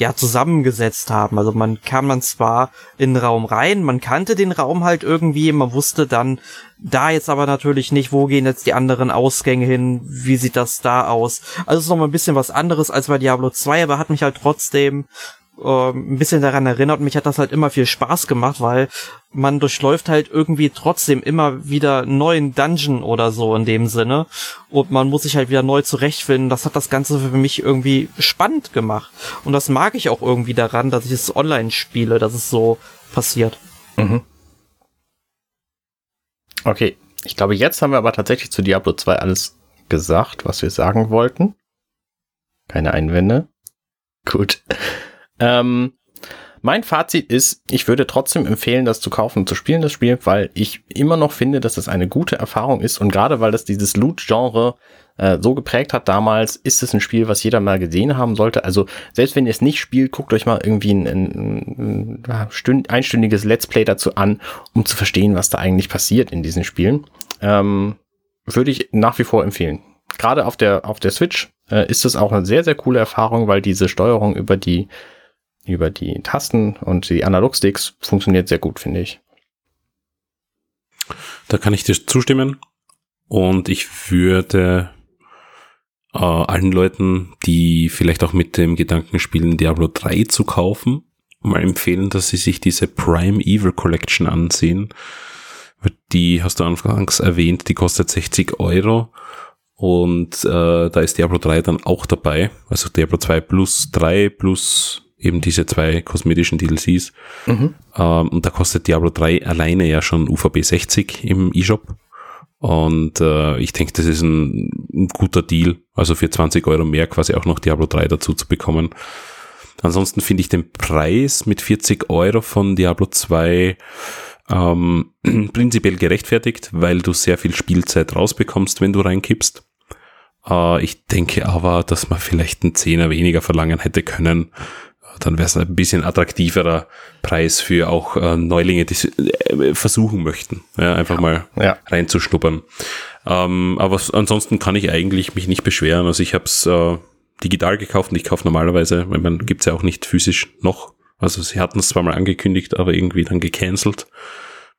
ja zusammengesetzt haben. Also man kam dann zwar in den Raum rein, man kannte den Raum halt irgendwie, man wusste dann da jetzt aber natürlich nicht, wo gehen jetzt die anderen Ausgänge hin, wie sieht das da aus. Also es ist nochmal ein bisschen was anderes als bei Diablo 2, aber hat mich halt trotzdem äh, ein bisschen daran erinnert. Mich hat das halt immer viel Spaß gemacht, weil man durchläuft halt irgendwie trotzdem immer wieder neuen Dungeon oder so in dem Sinne. Und man muss sich halt wieder neu zurechtfinden. Das hat das Ganze für mich irgendwie spannend gemacht. Und das mag ich auch irgendwie daran, dass ich es online spiele, dass es so passiert. Mhm. Okay, ich glaube, jetzt haben wir aber tatsächlich zu Diablo 2 alles gesagt, was wir sagen wollten. Keine Einwände. Gut. Ähm, Mein Fazit ist, ich würde trotzdem empfehlen, das zu kaufen und zu spielen, das Spiel, weil ich immer noch finde, dass es eine gute Erfahrung ist und gerade weil das dieses Loot-Genre äh, so geprägt hat damals, ist es ein Spiel, was jeder mal gesehen haben sollte. Also selbst wenn ihr es nicht spielt, guckt euch mal irgendwie ein, ein, ein einstündiges Let's Play dazu an, um zu verstehen, was da eigentlich passiert in diesen Spielen. Ähm, würde ich nach wie vor empfehlen. Gerade auf der, auf der Switch äh, ist es auch eine sehr, sehr coole Erfahrung, weil diese Steuerung über die, über die Tasten und die Analogsticks funktioniert sehr gut, finde ich. Da kann ich dir zustimmen. Und ich würde äh, allen Leuten, die vielleicht auch mit dem Gedanken spielen, Diablo 3 zu kaufen, mal empfehlen, dass sie sich diese Prime Evil Collection ansehen. Die hast du anfangs erwähnt, die kostet 60 Euro. Und äh, da ist Diablo 3 dann auch dabei. Also Diablo 2 plus 3 plus eben diese zwei kosmetischen DLCs. Mhm. Ähm, und da kostet Diablo 3 alleine ja schon UVB 60 im eShop. Und äh, ich denke, das ist ein, ein, guter Deal, also für 20 Euro mehr quasi auch noch Diablo 3 dazu zu bekommen. Ansonsten finde ich den Preis mit 40 Euro von Diablo 2 ähm, prinzipiell gerechtfertigt, weil du sehr viel Spielzeit rausbekommst, wenn du reinkippst. Äh, ich denke aber, dass man vielleicht einen Zehner weniger verlangen hätte können, dann wäre es ein bisschen attraktiverer Preis für auch äh, Neulinge, die äh, versuchen möchten, ja, einfach mal ja. reinzuschnuppern. Ähm, aber ansonsten kann ich eigentlich mich nicht beschweren. Also ich habe es äh, digital gekauft und ich kaufe normalerweise, weil man gibt's ja auch nicht physisch noch. Also sie hatten es zwar mal angekündigt, aber irgendwie dann gecancelt.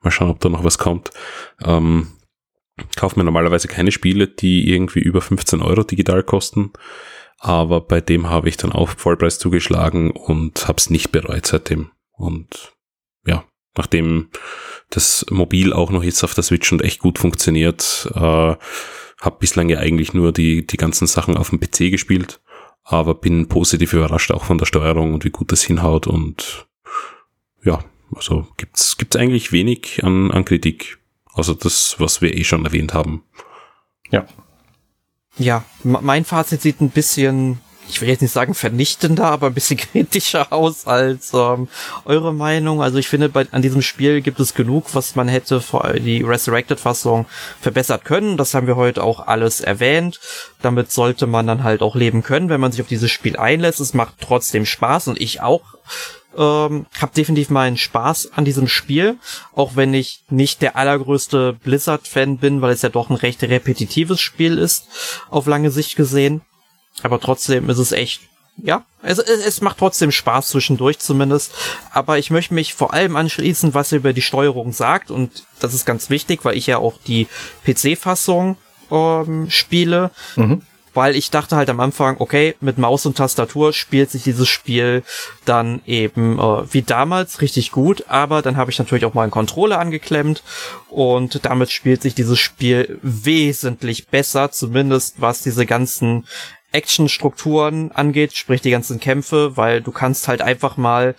Mal schauen, ob da noch was kommt. Ähm, kaufe mir normalerweise keine Spiele, die irgendwie über 15 Euro digital kosten. Aber bei dem habe ich dann auch Vollpreis zugeschlagen und habe es nicht bereut seitdem. Und ja, nachdem das Mobil auch noch jetzt auf der Switch und echt gut funktioniert, äh, habe bislang ja eigentlich nur die, die ganzen Sachen auf dem PC gespielt, aber bin positiv überrascht auch von der Steuerung und wie gut das hinhaut und ja, also gibt's gibt's eigentlich wenig an, an Kritik, außer das, was wir eh schon erwähnt haben. Ja, ja, mein Fazit sieht ein bisschen, ich will jetzt nicht sagen vernichtender, aber ein bisschen kritischer aus als ähm, eure Meinung. Also ich finde, bei, an diesem Spiel gibt es genug, was man hätte vor die Resurrected-Fassung verbessert können. Das haben wir heute auch alles erwähnt. Damit sollte man dann halt auch leben können, wenn man sich auf dieses Spiel einlässt. Es macht trotzdem Spaß und ich auch ähm, habe definitiv meinen Spaß an diesem Spiel, auch wenn ich nicht der allergrößte Blizzard-Fan bin, weil es ja doch ein recht repetitives Spiel ist, auf lange Sicht gesehen. Aber trotzdem ist es echt, ja, es, es, es macht trotzdem Spaß zwischendurch zumindest. Aber ich möchte mich vor allem anschließen, was ihr über die Steuerung sagt. Und das ist ganz wichtig, weil ich ja auch die PC-Fassung ähm, spiele. Mhm weil ich dachte halt am Anfang, okay, mit Maus und Tastatur spielt sich dieses Spiel dann eben äh, wie damals richtig gut, aber dann habe ich natürlich auch mal einen Controller angeklemmt und damit spielt sich dieses Spiel wesentlich besser, zumindest was diese ganzen Actionstrukturen angeht, sprich die ganzen Kämpfe, weil du kannst halt einfach mal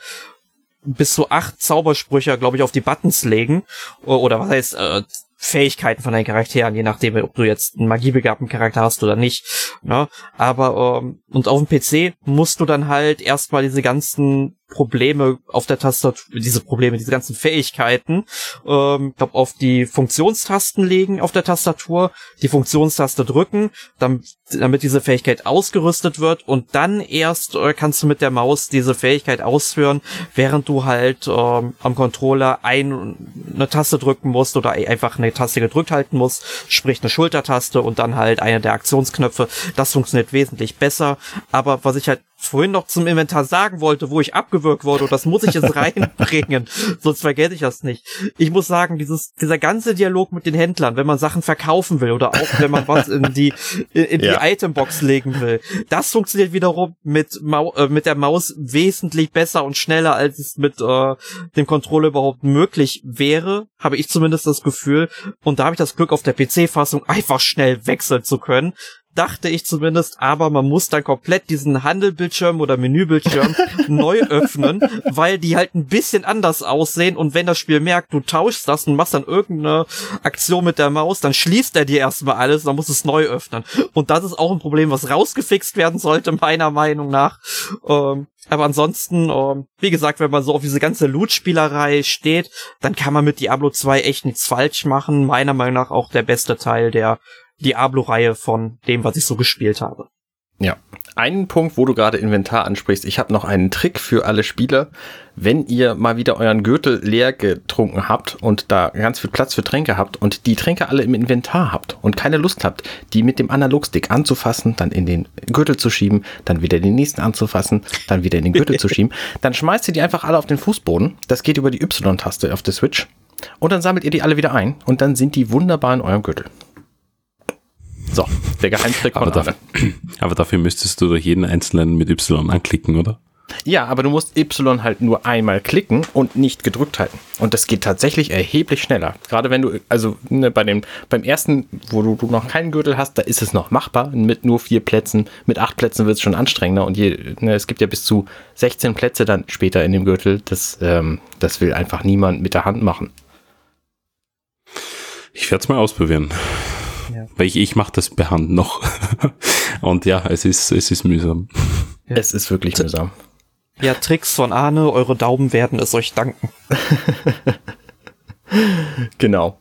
bis zu acht Zaubersprüche, glaube ich, auf die Buttons legen. Oder was heißt, äh, Fähigkeiten von deinen Charakteren, je nachdem, ob du jetzt einen magiebegabten Charakter hast oder nicht. Ne? Aber ähm, und auf dem PC musst du dann halt erstmal diese ganzen Probleme auf der Tastatur, diese Probleme, diese ganzen Fähigkeiten, ähm, glaub, auf die Funktionstasten legen auf der Tastatur, die Funktionstaste drücken, damit, damit diese Fähigkeit ausgerüstet wird und dann erst äh, kannst du mit der Maus diese Fähigkeit ausführen, während du halt ähm, am Controller ein, eine Taste drücken musst oder einfach eine Taste gedrückt halten musst, sprich eine Schultertaste und dann halt eine der Aktionsknöpfe. Das funktioniert wesentlich besser. Aber was ich halt vorhin noch zum Inventar sagen wollte, wo ich abgewürgt wurde, und das muss ich jetzt reinbringen, sonst vergesse ich das nicht. Ich muss sagen, dieses, dieser ganze Dialog mit den Händlern, wenn man Sachen verkaufen will oder auch wenn man was in die, in, in ja. die Itembox legen will, das funktioniert wiederum mit, Mau äh, mit der Maus wesentlich besser und schneller, als es mit äh, dem Controller überhaupt möglich wäre, habe ich zumindest das Gefühl. Und da habe ich das Glück, auf der PC-Fassung einfach schnell wechseln zu können dachte ich zumindest, aber man muss dann komplett diesen Handelbildschirm oder Menübildschirm neu öffnen, weil die halt ein bisschen anders aussehen und wenn das Spiel merkt, du tauschst das und machst dann irgendeine Aktion mit der Maus, dann schließt er dir erstmal alles, dann muss es neu öffnen. Und das ist auch ein Problem, was rausgefixt werden sollte, meiner Meinung nach. Ähm, aber ansonsten, ähm, wie gesagt, wenn man so auf diese ganze Loot-Spielerei steht, dann kann man mit Diablo 2 echt nichts falsch machen. Meiner Meinung nach auch der beste Teil der Diablo-Reihe von dem, was ich so gespielt habe. Ja, einen Punkt, wo du gerade Inventar ansprichst. Ich habe noch einen Trick für alle Spieler. Wenn ihr mal wieder euren Gürtel leer getrunken habt und da ganz viel Platz für Tränke habt und die Tränke alle im Inventar habt und keine Lust habt, die mit dem Analogstick anzufassen, dann in den Gürtel zu schieben, dann wieder den nächsten anzufassen, dann wieder in den Gürtel zu schieben, dann schmeißt ihr die einfach alle auf den Fußboden. Das geht über die Y-Taste auf der Switch. Und dann sammelt ihr die alle wieder ein und dann sind die wunderbar in eurem Gürtel. So, der Geheimtrick von aber, dafür, aber dafür müsstest du doch jeden einzelnen mit Y anklicken, oder? Ja, aber du musst Y halt nur einmal klicken und nicht gedrückt halten. Und das geht tatsächlich erheblich schneller. Gerade wenn du, also ne, bei dem, beim ersten, wo du, du, noch keinen Gürtel hast, da ist es noch machbar. Mit nur vier Plätzen, mit acht Plätzen wird es schon anstrengender. Und je, ne, es gibt ja bis zu 16 Plätze dann später in dem Gürtel. Das, ähm, das will einfach niemand mit der Hand machen. Ich werde es mal ausprobieren. Ja. Weil ich, ich mache das per Hand noch. Und ja, es ist, es ist mühsam. Ja. Es ist wirklich mühsam. Ja, Tricks von Arne, eure Daumen werden es euch danken. genau.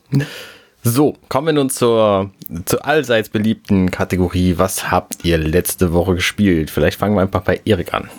So, kommen wir nun zur, zur allseits beliebten Kategorie. Was habt ihr letzte Woche gespielt? Vielleicht fangen wir einfach bei Erik an.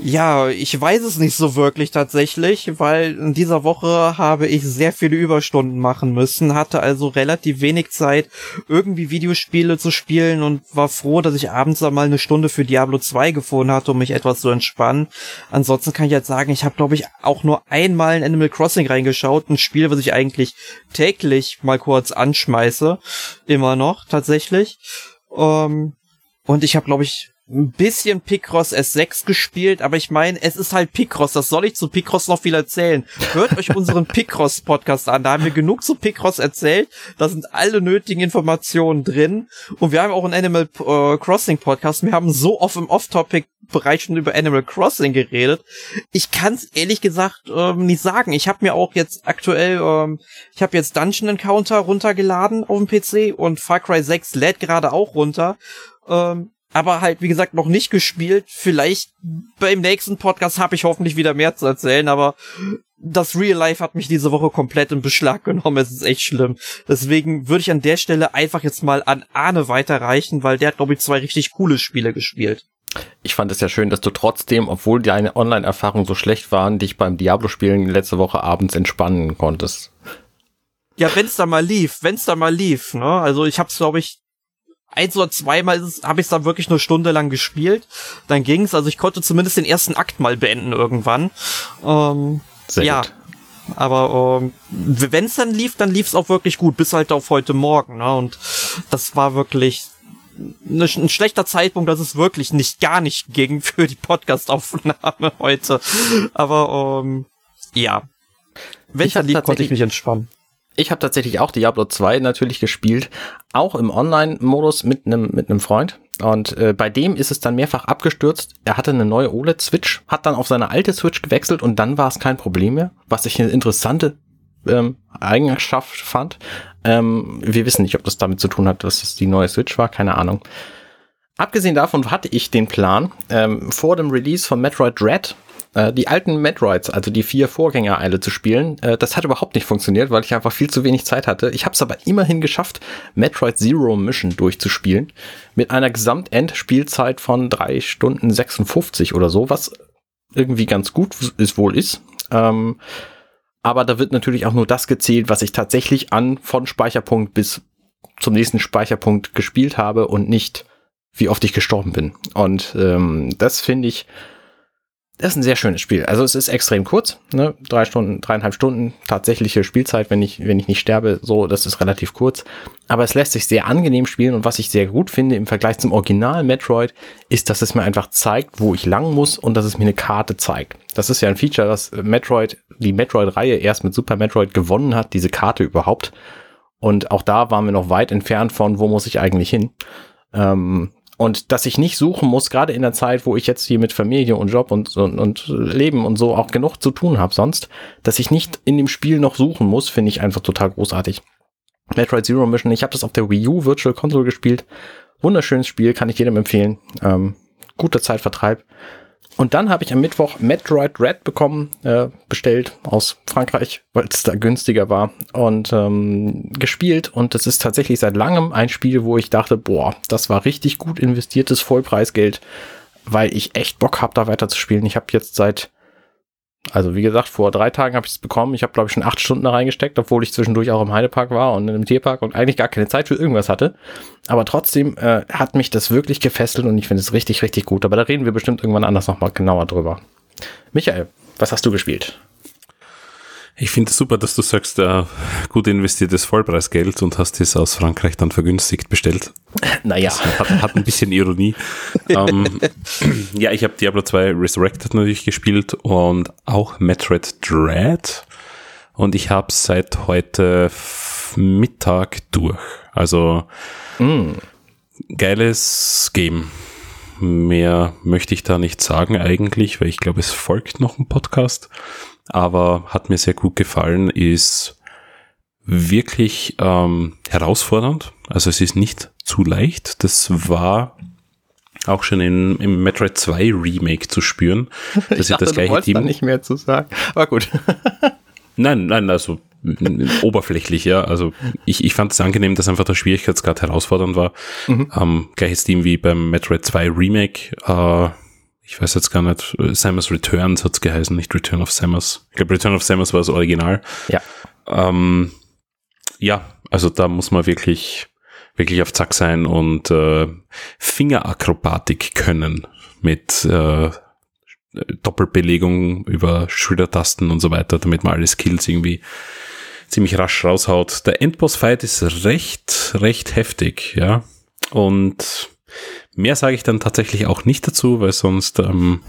Ja, ich weiß es nicht so wirklich tatsächlich, weil in dieser Woche habe ich sehr viele Überstunden machen müssen, hatte also relativ wenig Zeit, irgendwie Videospiele zu spielen und war froh, dass ich abends einmal eine Stunde für Diablo 2 gefunden hatte, um mich etwas zu entspannen. Ansonsten kann ich jetzt sagen, ich habe glaube ich auch nur einmal in Animal Crossing reingeschaut, ein Spiel, was ich eigentlich täglich mal kurz anschmeiße, immer noch tatsächlich. Ähm, und ich habe glaube ich ein bisschen Picross S6 gespielt, aber ich meine, es ist halt Picross. Das soll ich zu Picross noch viel erzählen. Hört euch unseren Picross Podcast an. Da haben wir genug zu Picross erzählt. Da sind alle nötigen Informationen drin. Und wir haben auch einen Animal äh, Crossing Podcast. Wir haben so oft im Off-Topic Bereich schon über Animal Crossing geredet. Ich kann es ehrlich gesagt ähm, nicht sagen. Ich habe mir auch jetzt aktuell, ähm, ich habe jetzt Dungeon Encounter runtergeladen auf dem PC und Far Cry 6 lädt gerade auch runter. Ähm, aber halt, wie gesagt, noch nicht gespielt. Vielleicht beim nächsten Podcast habe ich hoffentlich wieder mehr zu erzählen, aber das Real Life hat mich diese Woche komplett in Beschlag genommen. Es ist echt schlimm. Deswegen würde ich an der Stelle einfach jetzt mal an Arne weiterreichen, weil der hat, glaube ich, zwei richtig coole Spiele gespielt. Ich fand es ja schön, dass du trotzdem, obwohl deine Online-Erfahrungen so schlecht waren, dich beim Diablo-Spielen letzte Woche abends entspannen konntest. Ja, wenn's da mal lief, wenn's da mal lief, ne? Also ich hab's, glaube ich, eins oder zweimal habe ich es dann wirklich nur Stunde lang gespielt. Dann ging's, also ich konnte zumindest den ersten Akt mal beenden irgendwann. Ähm, Sehr ja. Gut. Aber ähm, wenn es dann lief, dann lief es auch wirklich gut, bis halt auf heute Morgen. Ne? Und das war wirklich ne, ein schlechter Zeitpunkt, dass es wirklich nicht gar nicht ging für die Podcast-Aufnahme heute. Aber ähm, ja. Wenn ich dann lief, konnte ich mich entspannen. Ich habe tatsächlich auch Diablo 2 natürlich gespielt, auch im Online-Modus mit einem mit einem Freund. Und äh, bei dem ist es dann mehrfach abgestürzt. Er hatte eine neue OLED-Switch, hat dann auf seine alte Switch gewechselt und dann war es kein Problem mehr, was ich eine interessante ähm, Eigenschaft fand. Ähm, wir wissen nicht, ob das damit zu tun hat, dass es die neue Switch war, keine Ahnung. Abgesehen davon hatte ich den Plan, ähm, vor dem Release von Metroid Dread äh, die alten Metroids, also die vier Vorgängereile zu spielen, äh, das hat überhaupt nicht funktioniert, weil ich einfach viel zu wenig Zeit hatte. Ich habe es aber immerhin geschafft, Metroid Zero Mission durchzuspielen, mit einer Gesamtendspielzeit von drei Stunden 56 oder so, was irgendwie ganz gut ist wohl ist. Ähm, aber da wird natürlich auch nur das gezählt, was ich tatsächlich an von Speicherpunkt bis zum nächsten Speicherpunkt gespielt habe und nicht wie oft ich gestorben bin. Und ähm, das finde ich das ist ein sehr schönes Spiel. Also es ist extrem kurz, ne? Drei Stunden, dreieinhalb Stunden tatsächliche Spielzeit, wenn ich, wenn ich nicht sterbe, so, das ist relativ kurz. Aber es lässt sich sehr angenehm spielen und was ich sehr gut finde im Vergleich zum Original Metroid, ist, dass es mir einfach zeigt, wo ich lang muss und dass es mir eine Karte zeigt. Das ist ja ein Feature, das Metroid, die Metroid-Reihe erst mit Super Metroid gewonnen hat, diese Karte überhaupt. Und auch da waren wir noch weit entfernt von, wo muss ich eigentlich hin. Ähm, und dass ich nicht suchen muss, gerade in der Zeit, wo ich jetzt hier mit Familie und Job und, und, und Leben und so auch genug zu tun habe sonst, dass ich nicht in dem Spiel noch suchen muss, finde ich einfach total großartig. Metroid Zero Mission, ich habe das auf der Wii U Virtual Console gespielt. Wunderschönes Spiel, kann ich jedem empfehlen. Ähm, guter Zeitvertreib. Und dann habe ich am Mittwoch Metroid Red bekommen, äh, bestellt aus Frankreich, weil es da günstiger war und ähm, gespielt. Und das ist tatsächlich seit langem ein Spiel, wo ich dachte, boah, das war richtig gut investiertes Vollpreisgeld, weil ich echt Bock habe, da weiter zu spielen. Ich habe jetzt seit also wie gesagt, vor drei Tagen habe ich es bekommen. Ich habe, glaube ich, schon acht Stunden da reingesteckt, obwohl ich zwischendurch auch im Heidepark war und im Tierpark und eigentlich gar keine Zeit für irgendwas hatte. Aber trotzdem äh, hat mich das wirklich gefesselt und ich finde es richtig, richtig gut. Aber da reden wir bestimmt irgendwann anders nochmal genauer drüber. Michael, was hast du gespielt? Ich finde es super, dass du sagst, äh, gut investiertes Vollpreisgeld und hast es aus Frankreich dann vergünstigt bestellt. Naja. Hat, hat ein bisschen Ironie. ähm, ja, ich habe Diablo 2 Resurrected natürlich gespielt und auch Metroid Dread. Und ich habe seit heute Mittag durch. Also mm. geiles Game. Mehr möchte ich da nicht sagen eigentlich, weil ich glaube, es folgt noch ein Podcast aber hat mir sehr gut gefallen, ist wirklich ähm, herausfordernd. Also es ist nicht zu leicht. Das war auch schon in, im Metroid 2 Remake zu spüren. Das ich dachte, das gleiche du Team. Da nicht mehr zu sagen. Aber gut. nein, nein, also oberflächlich, ja. Also ich, ich fand es angenehm, dass einfach der Schwierigkeitsgrad herausfordernd war. Mhm. Ähm, gleiches Team wie beim Metroid 2 Remake. Äh, ich weiß jetzt gar nicht, Samus Returns hat's geheißen, nicht Return of Samus. Ich glaube, Return of Samus war das Original. Ja. Ähm, ja, also da muss man wirklich, wirklich auf Zack sein und äh, Fingerakrobatik können mit äh, Doppelbelegung über Schultertasten und so weiter, damit man alle Skills irgendwie ziemlich rasch raushaut. Der Endboss-Fight ist recht, recht heftig, ja. Und Mehr sage ich dann tatsächlich auch nicht dazu, weil sonst ähm,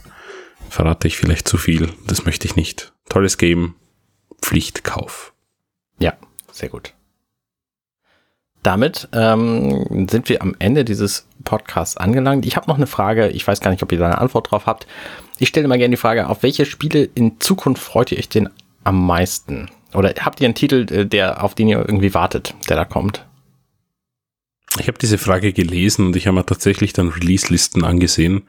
verrate ich vielleicht zu viel. Das möchte ich nicht. Tolles Game, Pflichtkauf. Ja, sehr gut. Damit ähm, sind wir am Ende dieses Podcasts angelangt. Ich habe noch eine Frage. Ich weiß gar nicht, ob ihr da eine Antwort drauf habt. Ich stelle mal gerne die Frage, auf welche Spiele in Zukunft freut ihr euch denn am meisten? Oder habt ihr einen Titel, äh, der auf den ihr irgendwie wartet, der da kommt? Ich habe diese Frage gelesen und ich habe mir tatsächlich dann Release-Listen angesehen,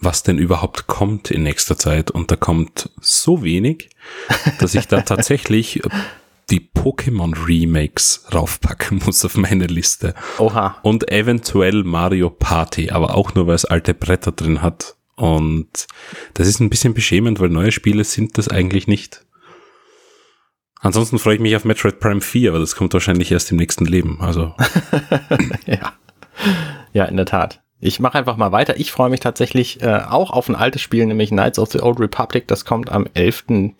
was denn überhaupt kommt in nächster Zeit. Und da kommt so wenig, dass ich da tatsächlich die Pokémon Remakes raufpacken muss auf meine Liste. Oha. Und eventuell Mario Party, aber auch nur, weil es alte Bretter drin hat. Und das ist ein bisschen beschämend, weil neue Spiele sind das eigentlich nicht. Ansonsten freue ich mich auf Metroid Prime 4, aber das kommt wahrscheinlich erst im nächsten Leben. Also. ja. ja, in der Tat. Ich mache einfach mal weiter. Ich freue mich tatsächlich äh, auch auf ein altes Spiel, nämlich Knights of the Old Republic. Das kommt am 11.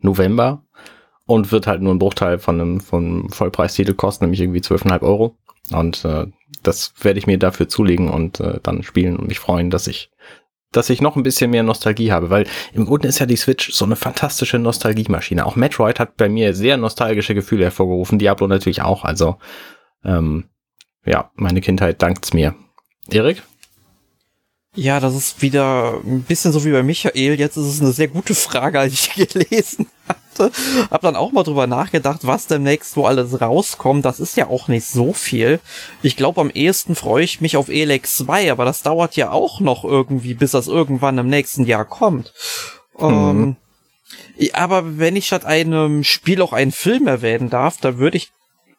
November und wird halt nur ein Bruchteil von einem, von Vollpreistitel kosten, nämlich irgendwie 12,5 Euro. Und äh, das werde ich mir dafür zulegen und äh, dann spielen und mich freuen, dass ich dass ich noch ein bisschen mehr Nostalgie habe, weil im Grunde ist ja die Switch so eine fantastische Nostalgiemaschine. Auch Metroid hat bei mir sehr nostalgische Gefühle hervorgerufen, Diablo natürlich auch. Also ähm, ja, meine Kindheit dankt's mir. Erik? Ja, das ist wieder ein bisschen so wie bei Michael. Jetzt ist es eine sehr gute Frage, als ich gelesen hatte. Hab dann auch mal drüber nachgedacht, was demnächst wo alles rauskommt. Das ist ja auch nicht so viel. Ich glaube, am ehesten freue ich mich auf Elex 2, aber das dauert ja auch noch irgendwie, bis das irgendwann im nächsten Jahr kommt. Mhm. Ähm, aber wenn ich statt einem Spiel auch einen Film erwähnen darf, da würde ich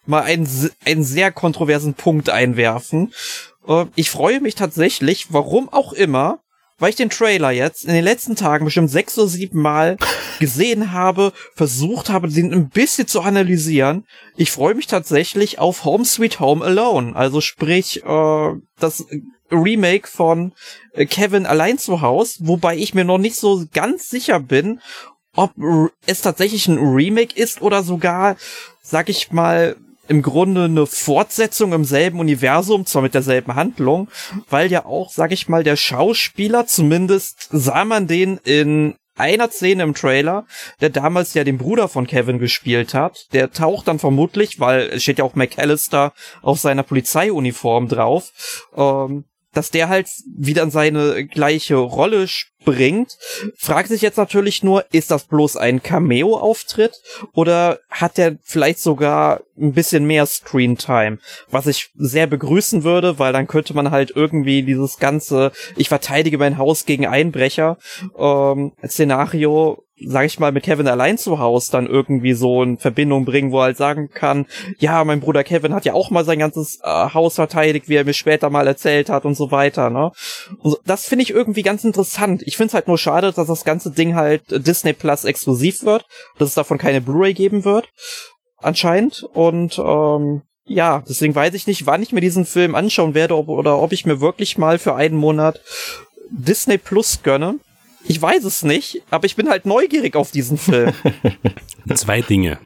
mal einen, einen sehr kontroversen Punkt einwerfen. Äh, ich freue mich tatsächlich, warum auch immer, weil ich den Trailer jetzt in den letzten Tagen bestimmt sechs oder sieben Mal gesehen habe, versucht habe, den ein bisschen zu analysieren. Ich freue mich tatsächlich auf Home Sweet Home Alone, also sprich äh, das Remake von äh, Kevin allein zu Haus, wobei ich mir noch nicht so ganz sicher bin, ob es tatsächlich ein Remake ist oder sogar, sag ich mal, im Grunde eine Fortsetzung im selben Universum, zwar mit derselben Handlung, weil ja auch, sag ich mal, der Schauspieler, zumindest sah man den in einer Szene im Trailer, der damals ja den Bruder von Kevin gespielt hat. Der taucht dann vermutlich, weil es steht ja auch McAllister auf seiner Polizeiuniform drauf, ähm, dass der halt wieder in seine gleiche Rolle springt. Fragt sich jetzt natürlich nur, ist das bloß ein Cameo-Auftritt oder hat der vielleicht sogar ein bisschen mehr Screen-Time? Was ich sehr begrüßen würde, weil dann könnte man halt irgendwie dieses ganze, ich verteidige mein Haus gegen Einbrecher, ähm, Szenario sag ich mal, mit Kevin allein zu Hause dann irgendwie so in Verbindung bringen, wo er halt sagen kann, ja, mein Bruder Kevin hat ja auch mal sein ganzes äh, Haus verteidigt, wie er mir später mal erzählt hat und so weiter, ne? Und das finde ich irgendwie ganz interessant. Ich finde es halt nur schade, dass das ganze Ding halt Disney Plus exklusiv wird, dass es davon keine Blu-ray geben wird, anscheinend. Und ähm, ja, deswegen weiß ich nicht, wann ich mir diesen Film anschauen werde ob, oder ob ich mir wirklich mal für einen Monat Disney Plus gönne ich weiß es nicht, aber ich bin halt neugierig auf diesen Film. Zwei Dinge.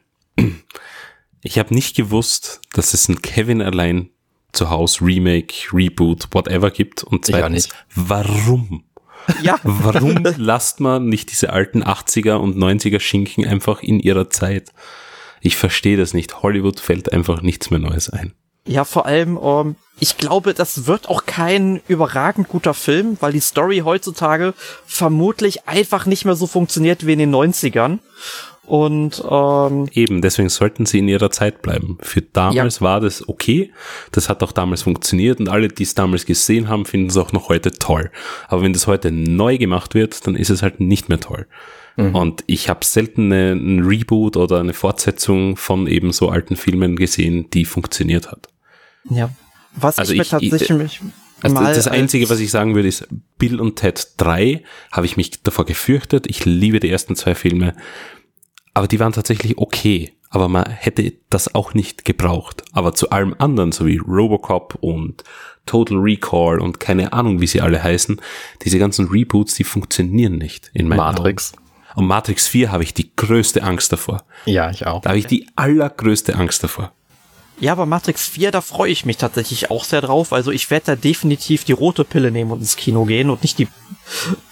Ich habe nicht gewusst, dass es ein Kevin allein zu Hause Remake, Reboot, whatever gibt. Und zweitens, warum? Ja. Warum lasst man nicht diese alten 80er und 90er Schinken einfach in ihrer Zeit? Ich verstehe das nicht. Hollywood fällt einfach nichts mehr Neues ein. Ja, vor allem, ähm, ich glaube, das wird auch kein überragend guter Film, weil die Story heutzutage vermutlich einfach nicht mehr so funktioniert wie in den 90ern. Und ähm, eben, deswegen sollten sie in ihrer Zeit bleiben. Für damals ja. war das okay, das hat auch damals funktioniert und alle, die es damals gesehen haben, finden es auch noch heute toll. Aber wenn das heute neu gemacht wird, dann ist es halt nicht mehr toll. Mhm. Und ich habe selten ein Reboot oder eine Fortsetzung von eben so alten Filmen gesehen, die funktioniert hat. Ja. Was also ich, ich mir tatsächlich also mal das Einzige, was ich sagen würde, ist Bill und Ted 3 habe ich mich davor gefürchtet. Ich liebe die ersten zwei Filme. Aber die waren tatsächlich okay. Aber man hätte das auch nicht gebraucht. Aber zu allem anderen, so wie Robocop und Total Recall und keine Ahnung, wie sie alle heißen, diese ganzen Reboots, die funktionieren nicht in meinem Matrix. Augen. Und Matrix 4 habe ich die größte Angst davor. Ja, ich auch. Da habe ich die allergrößte Angst davor. Ja, aber Matrix 4, da freue ich mich tatsächlich auch sehr drauf. Also ich werde da definitiv die rote Pille nehmen und ins Kino gehen und nicht die,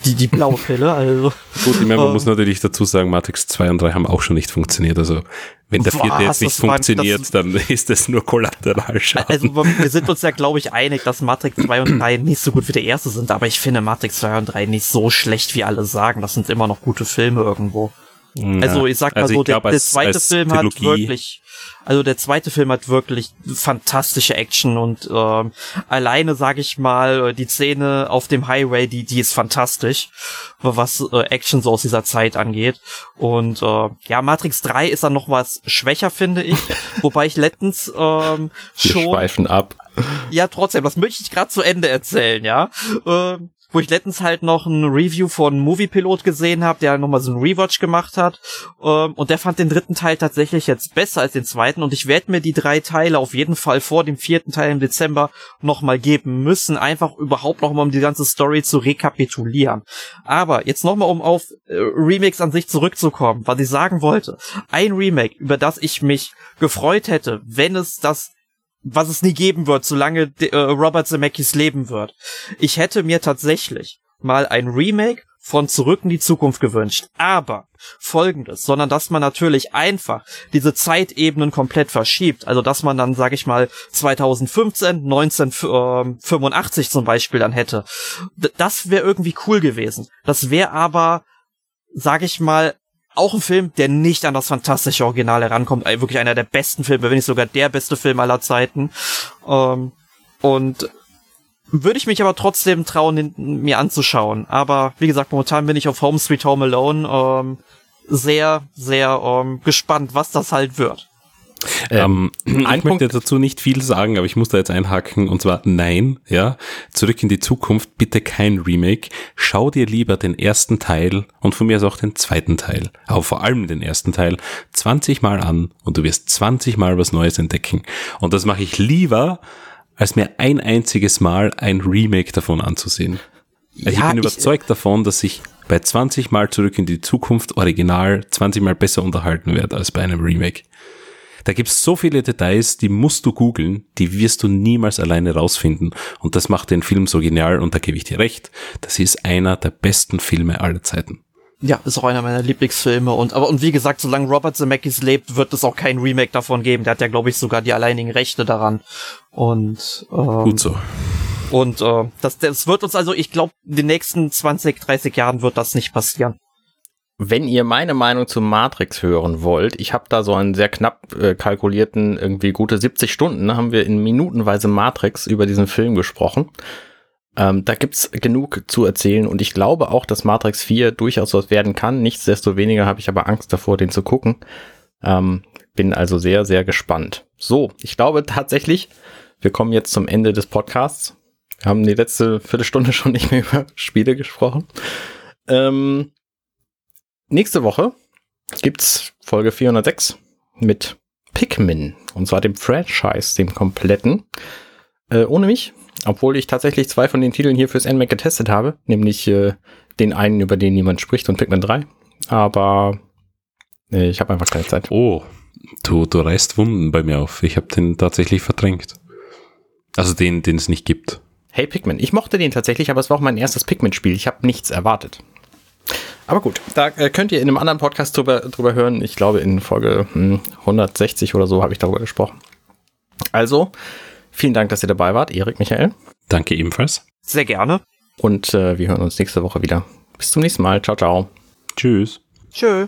die, die blaue Pille. Also, Gut, ich meine, man äh, muss natürlich dazu sagen, Matrix 2 und 3 haben auch schon nicht funktioniert. Also wenn der vierte jetzt nicht funktioniert, das, dann ist das nur Kollateralschaden. Also wir sind uns ja, glaube ich, einig, dass Matrix 2 und 3 nicht so gut wie der erste sind. Aber ich finde Matrix 2 und 3 nicht so schlecht, wie alle sagen. Das sind immer noch gute Filme irgendwo. Ja, also ich sag mal also so, der, glaub, als, der zweite Film Trilogie, hat wirklich also der zweite Film hat wirklich fantastische Action und äh, alleine sage ich mal die Szene auf dem Highway, die die ist fantastisch, was äh, Action so aus dieser Zeit angeht. Und äh, ja, Matrix 3 ist dann noch was schwächer, finde ich, wobei ich letztens ähm, schon Wir schweifen ab. Ja, trotzdem, das möchte ich gerade zu Ende erzählen, ja. Ähm, wo ich letztens halt noch ein Review von Moviepilot gesehen habe, der nochmal so ein Rewatch gemacht hat. Ähm, und der fand den dritten Teil tatsächlich jetzt besser als den zweiten. Und ich werde mir die drei Teile auf jeden Fall vor dem vierten Teil im Dezember nochmal geben müssen, einfach überhaupt nochmal um die ganze Story zu rekapitulieren. Aber jetzt nochmal, um auf äh, Remakes an sich zurückzukommen, was ich sagen wollte. Ein Remake, über das ich mich gefreut hätte, wenn es das was es nie geben wird, solange äh, Robert Zemeckis leben wird. Ich hätte mir tatsächlich mal ein Remake von Zurück in die Zukunft gewünscht. Aber folgendes, sondern dass man natürlich einfach diese Zeitebenen komplett verschiebt. Also dass man dann, sag ich mal, 2015, 1985 zum Beispiel dann hätte. das wäre irgendwie cool gewesen. Das wäre aber, sag ich mal, auch ein Film, der nicht an das fantastische Original herankommt. Wirklich einer der besten Filme, wenn nicht sogar der beste Film aller Zeiten. Ähm, und würde ich mich aber trotzdem trauen, mir anzuschauen. Aber wie gesagt, momentan bin ich auf Home Sweet Home Alone ähm, sehr, sehr ähm, gespannt, was das halt wird. Ähm, ich Punkt. möchte dazu nicht viel sagen, aber ich muss da jetzt einhaken und zwar nein, ja. Zurück in die Zukunft, bitte kein Remake. Schau dir lieber den ersten Teil und von mir aus auch den zweiten Teil, aber vor allem den ersten Teil 20 Mal an und du wirst 20 Mal was Neues entdecken. Und das mache ich lieber, als mir ein einziges Mal ein Remake davon anzusehen. Also ja, ich bin überzeugt ich, davon, dass ich bei 20 Mal zurück in die Zukunft original 20 Mal besser unterhalten werde als bei einem Remake. Da gibt's so viele Details, die musst du googeln, die wirst du niemals alleine rausfinden. Und das macht den Film so genial und da gebe ich dir recht. Das ist einer der besten Filme aller Zeiten. Ja, ist auch einer meiner Lieblingsfilme und aber und wie gesagt, solange Robert Zemeckis lebt, wird es auch kein Remake davon geben. Der hat ja, glaube ich, sogar die alleinigen Rechte daran. Und ähm, Gut so. Und äh, das, das wird uns also, ich glaube, in den nächsten 20, 30 Jahren wird das nicht passieren. Wenn ihr meine Meinung zu Matrix hören wollt, ich habe da so einen sehr knapp äh, kalkulierten, irgendwie gute 70 Stunden, haben wir in minutenweise Matrix über diesen Film gesprochen. Ähm, da gibt's genug zu erzählen und ich glaube auch, dass Matrix 4 durchaus was werden kann. Nichtsdestoweniger habe ich aber Angst davor, den zu gucken. Ähm, bin also sehr, sehr gespannt. So, ich glaube tatsächlich, wir kommen jetzt zum Ende des Podcasts. Wir haben die letzte Viertelstunde schon nicht mehr über Spiele gesprochen. Ähm, nächste Woche gibt's Folge 406 mit Pikmin. Und zwar dem Franchise, dem kompletten. Äh, ohne mich obwohl ich tatsächlich zwei von den Titeln hier fürs NMAC getestet habe, nämlich äh, den einen, über den niemand spricht und Pikmin 3. Aber äh, ich habe einfach keine Zeit. Oh, du, du reißt Wunden bei mir auf. Ich habe den tatsächlich verdrängt. Also den, den es nicht gibt. Hey Pikmin, ich mochte den tatsächlich, aber es war auch mein erstes Pikmin-Spiel. Ich habe nichts erwartet. Aber gut, da äh, könnt ihr in einem anderen Podcast drüber, drüber hören. Ich glaube, in Folge hm, 160 oder so habe ich darüber gesprochen. Also, Vielen Dank, dass ihr dabei wart, Erik, Michael. Danke ebenfalls. Sehr gerne. Und äh, wir hören uns nächste Woche wieder. Bis zum nächsten Mal. Ciao, ciao. Tschüss. Tschö.